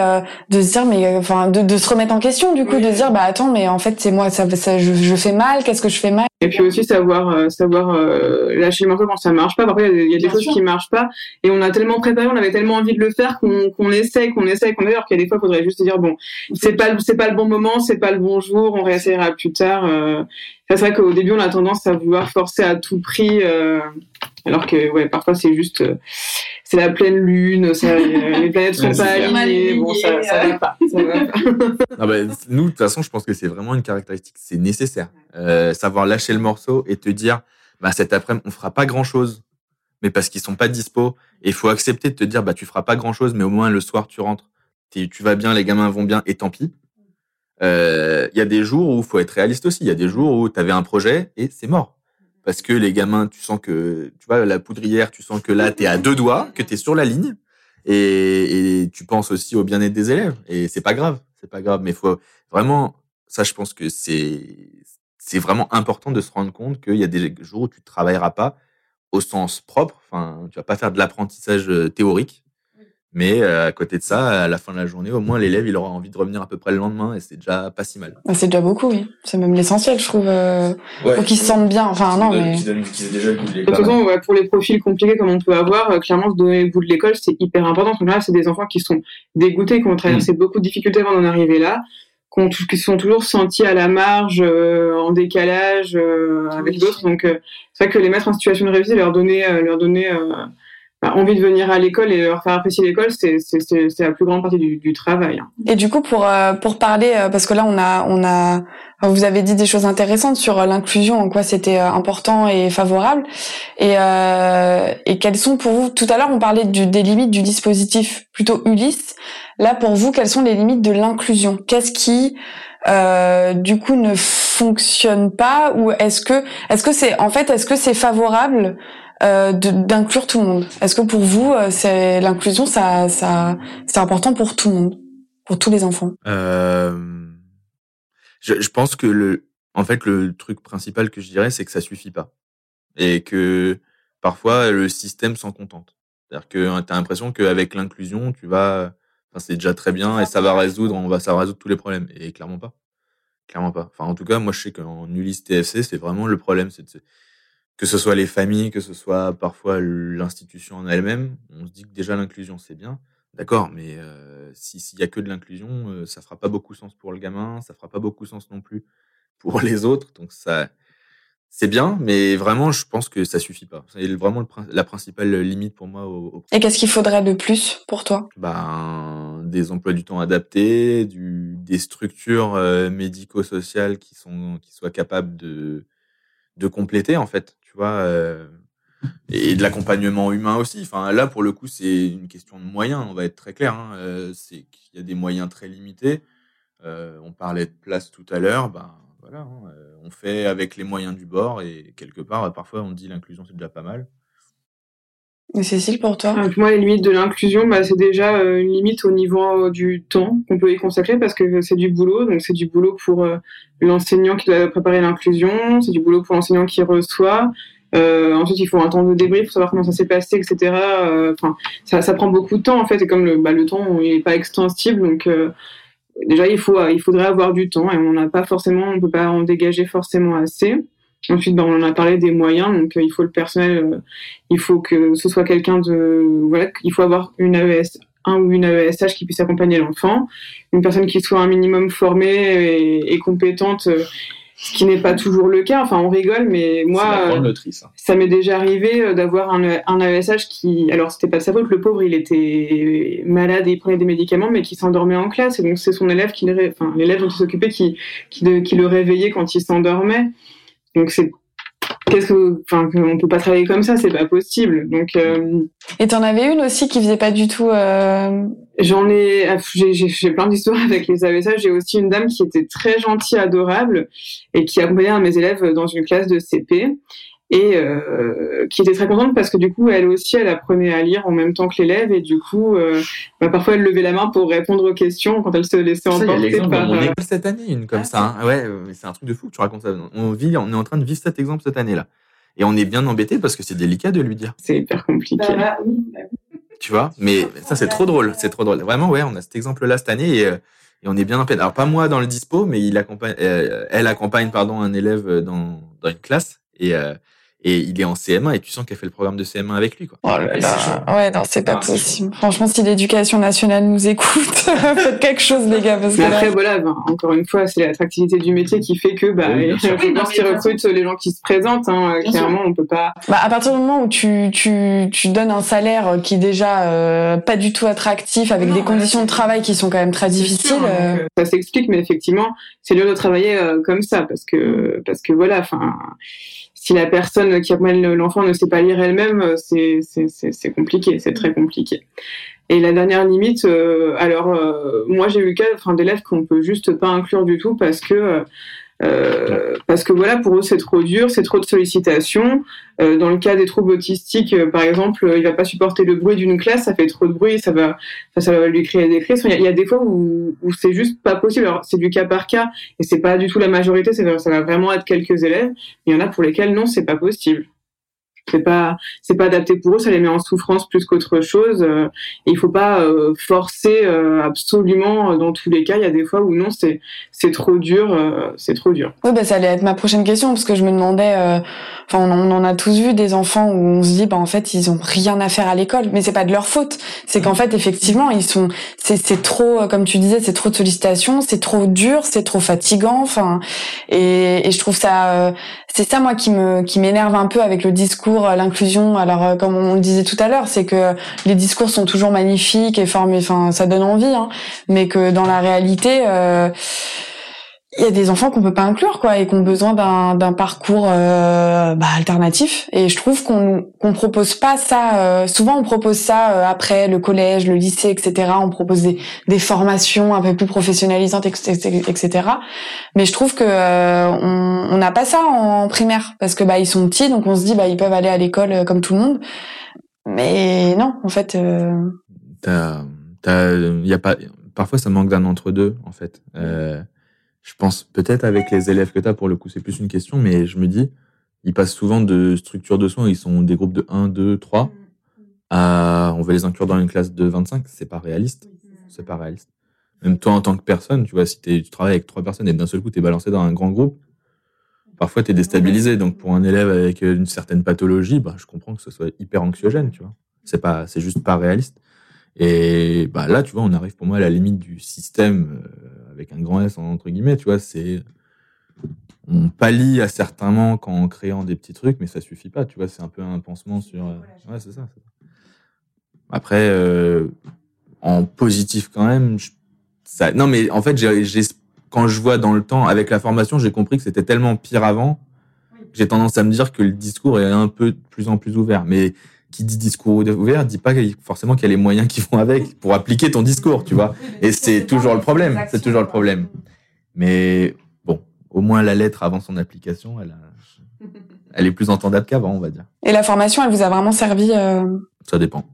S4: de se dire mais enfin de, de se remettre en question du coup, de se dire bah attends mais en fait c'est moi ça, ça je, je fais mal, qu'est-ce que je fais mal?
S2: Et puis aussi savoir euh, savoir euh, lâcher le morceau quand ça marche pas. Parfois il y a, des choses qui marchent pas et on a tellement préparé, on avait tellement envie de le faire qu'on qu'on essaye, qu'on essaye, qu'on essaye. Alors qu'il y a des fois, il faudrait juste dire bon, c'est pas c'est pas le bon moment, c'est pas le bon jour, on réessayera plus tard. Euh. C'est vrai qu'au début on a tendance à vouloir forcer à tout prix, euh, alors que ouais parfois c'est juste c'est la pleine lune, ça, les planètes sont pas alignées, bon ça ça va pas. Ça va pas.
S1: non, bah, nous de toute façon je pense que c'est vraiment une caractéristique, c'est nécessaire. Euh, savoir lâcher le morceau et te dire, bah, cet après-midi, on fera pas grand chose, mais parce qu'ils sont pas dispo. Et il faut accepter de te dire, bah, tu feras pas grand chose, mais au moins le soir, tu rentres. Tu vas bien, les gamins vont bien, et tant pis. Euh, il y a des jours où il faut être réaliste aussi. Il y a des jours où tu avais un projet et c'est mort. Parce que les gamins, tu sens que, tu vois, la poudrière, tu sens que là, tu es à deux doigts, que tu es sur la ligne. Et, et tu penses aussi au bien-être des élèves. Et c'est pas grave. C'est pas grave. Mais faut vraiment, ça, je pense que c'est, c'est vraiment important de se rendre compte qu'il y a des jours où tu ne travailleras pas au sens propre. Enfin, tu vas pas faire de l'apprentissage euh, théorique. Mais euh, à côté de ça, à la fin de la journée, au moins l'élève, il aura envie de revenir à peu près le lendemain et c'est déjà pas si mal.
S4: Ah, c'est déjà beaucoup, oui. C'est même l'essentiel, je trouve, euh, pour qu'ils se sentent bien. Enfin, non, mais.
S2: de toute façon, pour les profils compliqués comme on peut avoir, clairement, se donner le bout de l'école, c'est hyper important. En là, c'est des enfants qui sont dégoûtés, qui ont traversé mmh. beaucoup de difficultés avant d'en arriver là qui sont toujours sentis à la marge, euh, en décalage euh, avec d'autres. Donc, euh, c'est vrai que les mettre en situation de réussite, leur donner, leur donner bah, envie de venir à l'école et leur faire apprécier l'école, c'est la plus grande partie du, du travail. Hein.
S4: Et du coup, pour pour parler, parce que là, on a on a vous avez dit des choses intéressantes sur l'inclusion, en quoi c'était important et favorable. Et et quelles sont pour vous Tout à l'heure, on parlait du, des limites du dispositif plutôt Ulysse. Là, pour vous, quelles sont les limites de l'inclusion? Qu'est-ce qui, euh, du coup, ne fonctionne pas? Ou est-ce que, est-ce que c'est, en fait, est-ce que c'est favorable euh, d'inclure tout le monde Est-ce que pour vous, euh, c'est l'inclusion, ça, ça, c'est important pour tout le monde, pour tous les enfants?
S1: Euh, je, je pense que le, en fait, le truc principal que je dirais, c'est que ça suffit pas, et que parfois le système s'en contente. C'est-à-dire que tu as l'impression qu'avec l'inclusion, tu vas Enfin, c'est déjà très bien et ça va résoudre, on va, ça va résoudre tous les problèmes. Et clairement pas. Clairement pas. Enfin, en tout cas, moi, je sais qu'en Ulysse TFC, c'est vraiment le problème. Que ce soit les familles, que ce soit parfois l'institution en elle-même. On se dit que déjà l'inclusion, c'est bien. D'accord, mais euh, s'il y a que de l'inclusion, euh, ça fera pas beaucoup sens pour le gamin, ça fera pas beaucoup sens non plus pour les autres. Donc ça, c'est bien, mais vraiment, je pense que ça suffit pas. C'est vraiment la principale limite pour moi. Au,
S4: Et qu'est-ce qu'il faudrait de plus pour toi?
S1: Ben, des emplois du temps adaptés, du, des structures euh, médico-sociales qui sont qui soient capables de de compléter en fait, tu vois, euh, et de l'accompagnement humain aussi. Enfin, là, pour le coup, c'est une question de moyens. On va être très clair. Hein. Euh, c'est y a des moyens très limités. on parlait de place tout à l'heure. Ben voilà, hein, euh, on fait avec les moyens du bord et quelque part, parfois on dit l'inclusion c'est déjà pas mal.
S4: Et Cécile, pour toi?
S2: Pour moi, les limites de l'inclusion, bah, c'est déjà euh, une limite au niveau euh, du temps qu'on peut y consacrer parce que c'est du boulot. Donc, c'est du boulot pour l'enseignant qui doit préparer l'inclusion, c'est du boulot pour l'enseignant qui reçoit. Euh, ensuite, il faut un temps de débrief pour savoir comment ça s'est passé, etc. Euh, enfin, ça, ça, prend beaucoup de temps en fait, et comme le, bah, le temps n'est pas extensible, donc euh, déjà il faut, il faudrait avoir du temps, et on n'a pas forcément, on peut pas en dégager forcément assez. Ensuite, bah, on en a parlé des moyens, donc il faut le personnel, il faut que ce soit quelqu'un de, voilà, il faut avoir une AES, un ou une AESH qui puisse accompagner l'enfant, une personne qui soit un minimum formée et, et compétente ce qui n'est pas toujours le cas. Enfin, on rigole, mais moi, ça, m'est déjà arrivé euh, d'avoir un, un AESH qui, alors c'était pas de sa faute, le pauvre, il était malade et il prenait des médicaments, mais qui s'endormait en classe. Et donc c'est son élève qui, enfin l'élève dont il s'occupait qui, qui, qui le réveillait quand il s'endormait. Donc c'est qu'est-ce que, enfin, on peut pas travailler comme ça, c'est pas possible. Donc. Euh,
S4: Et t'en avais une aussi qui faisait pas du tout. Euh...
S2: J'en ai, j'ai plein d'histoires avec les AVSA. J'ai aussi une dame qui était très gentille, adorable, et qui accompagnait un mes élèves dans une classe de CP et euh, qui était très contente parce que du coup elle aussi elle apprenait à lire en même temps que l'élève et du coup euh, bah, parfois elle levait la main pour répondre aux questions quand elle se laissait emporter
S1: par on école cette année une comme ça hein. ouais c'est un truc de fou que tu racontes ça. On vit on est en train de vivre cet exemple cette année là et on est bien embêté parce que c'est délicat de lui dire.
S2: C'est hyper compliqué. Bah, bah,
S1: tu vois mais ça c'est trop drôle c'est trop drôle. Vraiment ouais on a cet exemple là cette année et, euh, et on est bien en peine. Alors pas moi dans le dispo mais il accompagne euh, elle accompagne pardon un élève dans dans une classe et et il est en CM1 et tu sens qu'elle fait le programme de CM1 avec lui quoi.
S4: Oh là là. Ouais, non, c'est pas ah, possible. Franchement, si l'éducation nationale nous écoute, faites quelque chose les gars parce
S2: Mais après voilà, ben, encore une fois, c'est l'attractivité du métier qui fait que bah oui, je pense qu'ils recrutent les gens qui se présentent hein, clairement, on peut pas
S4: Bah à partir du moment où tu tu tu donnes un salaire qui est déjà euh, pas du tout attractif avec des conditions de travail qui sont quand même très difficiles,
S2: euh... ça s'explique mais effectivement, c'est dur de travailler euh, comme ça parce que parce que voilà, enfin si la personne qui accompagne l'enfant ne sait pas lire elle-même, euh, c'est compliqué, c'est très compliqué. Et la dernière limite, euh, alors euh, moi j'ai eu le cas d'élèves qu'on peut juste pas inclure du tout parce que euh, parce que voilà, pour eux c'est trop dur, c'est trop de sollicitations. Euh, dans le cas des troubles autistiques, euh, par exemple, il va pas supporter le bruit d'une classe, ça fait trop de bruit, ça va, ça va lui créer des crises. Il y, a, des fois où, où c'est juste pas possible. Alors c'est du cas par cas et c'est pas du tout la majorité, ça va vraiment être quelques élèves. Il y en a pour lesquels non, c'est pas possible c'est pas c'est pas adapté pour eux ça les met en souffrance plus qu'autre chose euh, et il faut pas euh, forcer euh, absolument dans tous les cas il y a des fois où non c'est c'est trop dur c'est trop dur.
S4: Oui bah ça allait être ma prochaine question parce que je me demandais enfin on, en a tous vu des enfants où on se dit bah en fait ils ont rien à faire à l'école mais c'est pas de leur faute. C'est qu'en fait effectivement ils sont c'est trop comme tu disais c'est trop de sollicitations c'est trop dur c'est trop fatigant enfin et, et je trouve ça c'est ça moi qui me qui m'énerve un peu avec le discours euh, l'inclusion. Alors euh, comme on le disait tout à l'heure c'est que les discours sont toujours magnifiques et formés enfin ça donne envie hein, mais que dans la réalité euh, il y a des enfants qu'on peut pas inclure quoi et qui besoin d'un d'un parcours euh, bah, alternatif. Et je trouve qu'on qu'on propose pas ça euh, souvent on propose ça euh, après le collège le lycée etc on propose des des formations un peu plus professionnalisantes etc mais je trouve que on n'a pas ça en primaire parce que bah ils sont petits donc on se dit bah ils peuvent aller à l'école comme tout le monde. Mais non en fait
S1: t'as t'as y a pas parfois ça manque d'un entre deux en fait. Euh je pense peut-être avec les élèves que tu as, pour le coup, c'est plus une question, mais je me dis, ils passent souvent de structure de soins, ils sont des groupes de 1, 2, 3, à on va les inclure dans une classe de 25, c'est pas réaliste. C'est pas réaliste. Même toi, en tant que personne, tu vois, si tu travailles avec trois personnes et d'un seul coup, tu es balancé dans un grand groupe, parfois tu es déstabilisé. Donc, pour un élève avec une certaine pathologie, bah, je comprends que ce soit hyper anxiogène, tu vois. C'est pas, c'est juste pas réaliste. Et bah, là, tu vois, on arrive pour moi à la limite du système euh, avec un grand S entre guillemets, tu vois, c'est on pallie à certains manques en créant des petits trucs, mais ça suffit pas, tu vois, c'est un peu un pansement sur. Euh, ouais, c'est ça, Après, euh, en positif quand même, ça. Non, mais en fait, j'ai, quand je vois dans le temps, avec la formation, j'ai compris que c'était tellement pire avant. J'ai tendance à me dire que le discours est un peu de plus en plus ouvert, mais qui dit discours ouvert dit pas forcément qu'il y a les moyens qui vont avec pour appliquer ton discours, tu vois. Et c'est toujours le problème. C'est toujours le problème. Mais bon, au moins la lettre avant son application, elle, elle est plus entendable qu'avant, on va dire.
S4: Et la formation, elle vous a vraiment servi euh
S1: Ça dépend.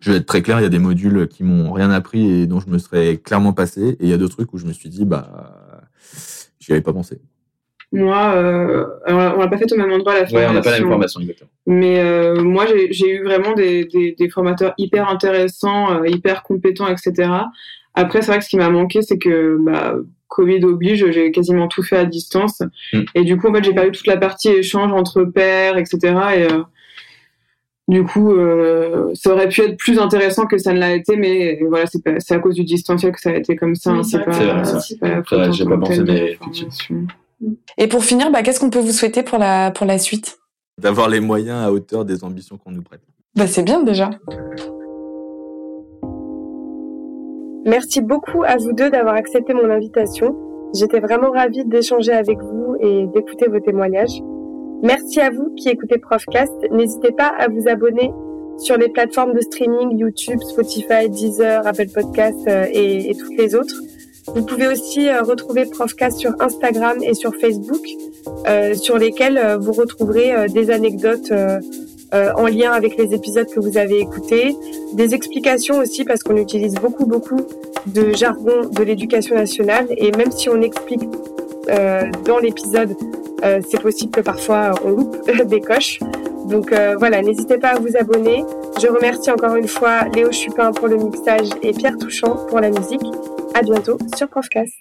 S1: Je vais être très clair, il y a des modules qui m'ont rien appris et dont je me serais clairement passé, et il y a d'autres trucs où je me suis dit, bah, j'y avais pas pensé.
S2: Moi, euh, alors on n'a pas fait au même endroit la
S1: Ouais,
S2: formation.
S1: on n'a pas la même formation, exactement.
S2: Mais euh, moi, j'ai eu vraiment des, des, des formateurs hyper intéressants, euh, hyper compétents, etc. Après, c'est vrai que ce qui m'a manqué, c'est que bah, Covid oblige, j'ai quasiment tout fait à distance.
S1: Mm.
S2: Et du coup, en fait, j'ai perdu toute la partie échange entre pairs, etc. Et euh, du coup, euh, ça aurait pu être plus intéressant que ça ne l'a été, mais voilà, c'est pas- à cause du distanciel que ça a été comme ça.
S5: Oui,
S2: hein,
S5: c'est
S2: pas, pas la
S1: pas
S2: que
S1: pensé, mais
S2: la.
S4: Et pour finir, bah, qu'est-ce qu'on peut vous souhaiter pour la, pour la suite?
S1: D'avoir les moyens à hauteur des ambitions qu'on nous prête.
S4: bah, C'est bien déjà.
S3: Merci beaucoup à vous deux d'avoir accepté mon invitation. J'étais vraiment ravie d'échanger avec vous et d'écouter vos témoignages. Merci à vous qui écoutez Profcast. N'hésitez pas à vous abonner sur les plateformes de streaming YouTube, Spotify, Deezer, Apple Podcast euh, et, et toutes les autres. Vous pouvez aussi euh, retrouver Profcast sur Instagram et sur Facebook, euh, sur lesquels euh, vous retrouverez des anecdotes en lien avec les épisodes que vous avez écoutés, des explications aussi parce qu'on utilise beaucoup beaucoup de jargon de l'éducation nationale et même si on explique euh, dans l'épisode, euh, c'est possible que parfois on loupe des coches. Donc euh, voilà, n'hésitez pas à vous abonner. Je remercie encore une fois Léo Chupin pour le mixage et Pierre Touchant pour la musique. À bientôt sur Profcast.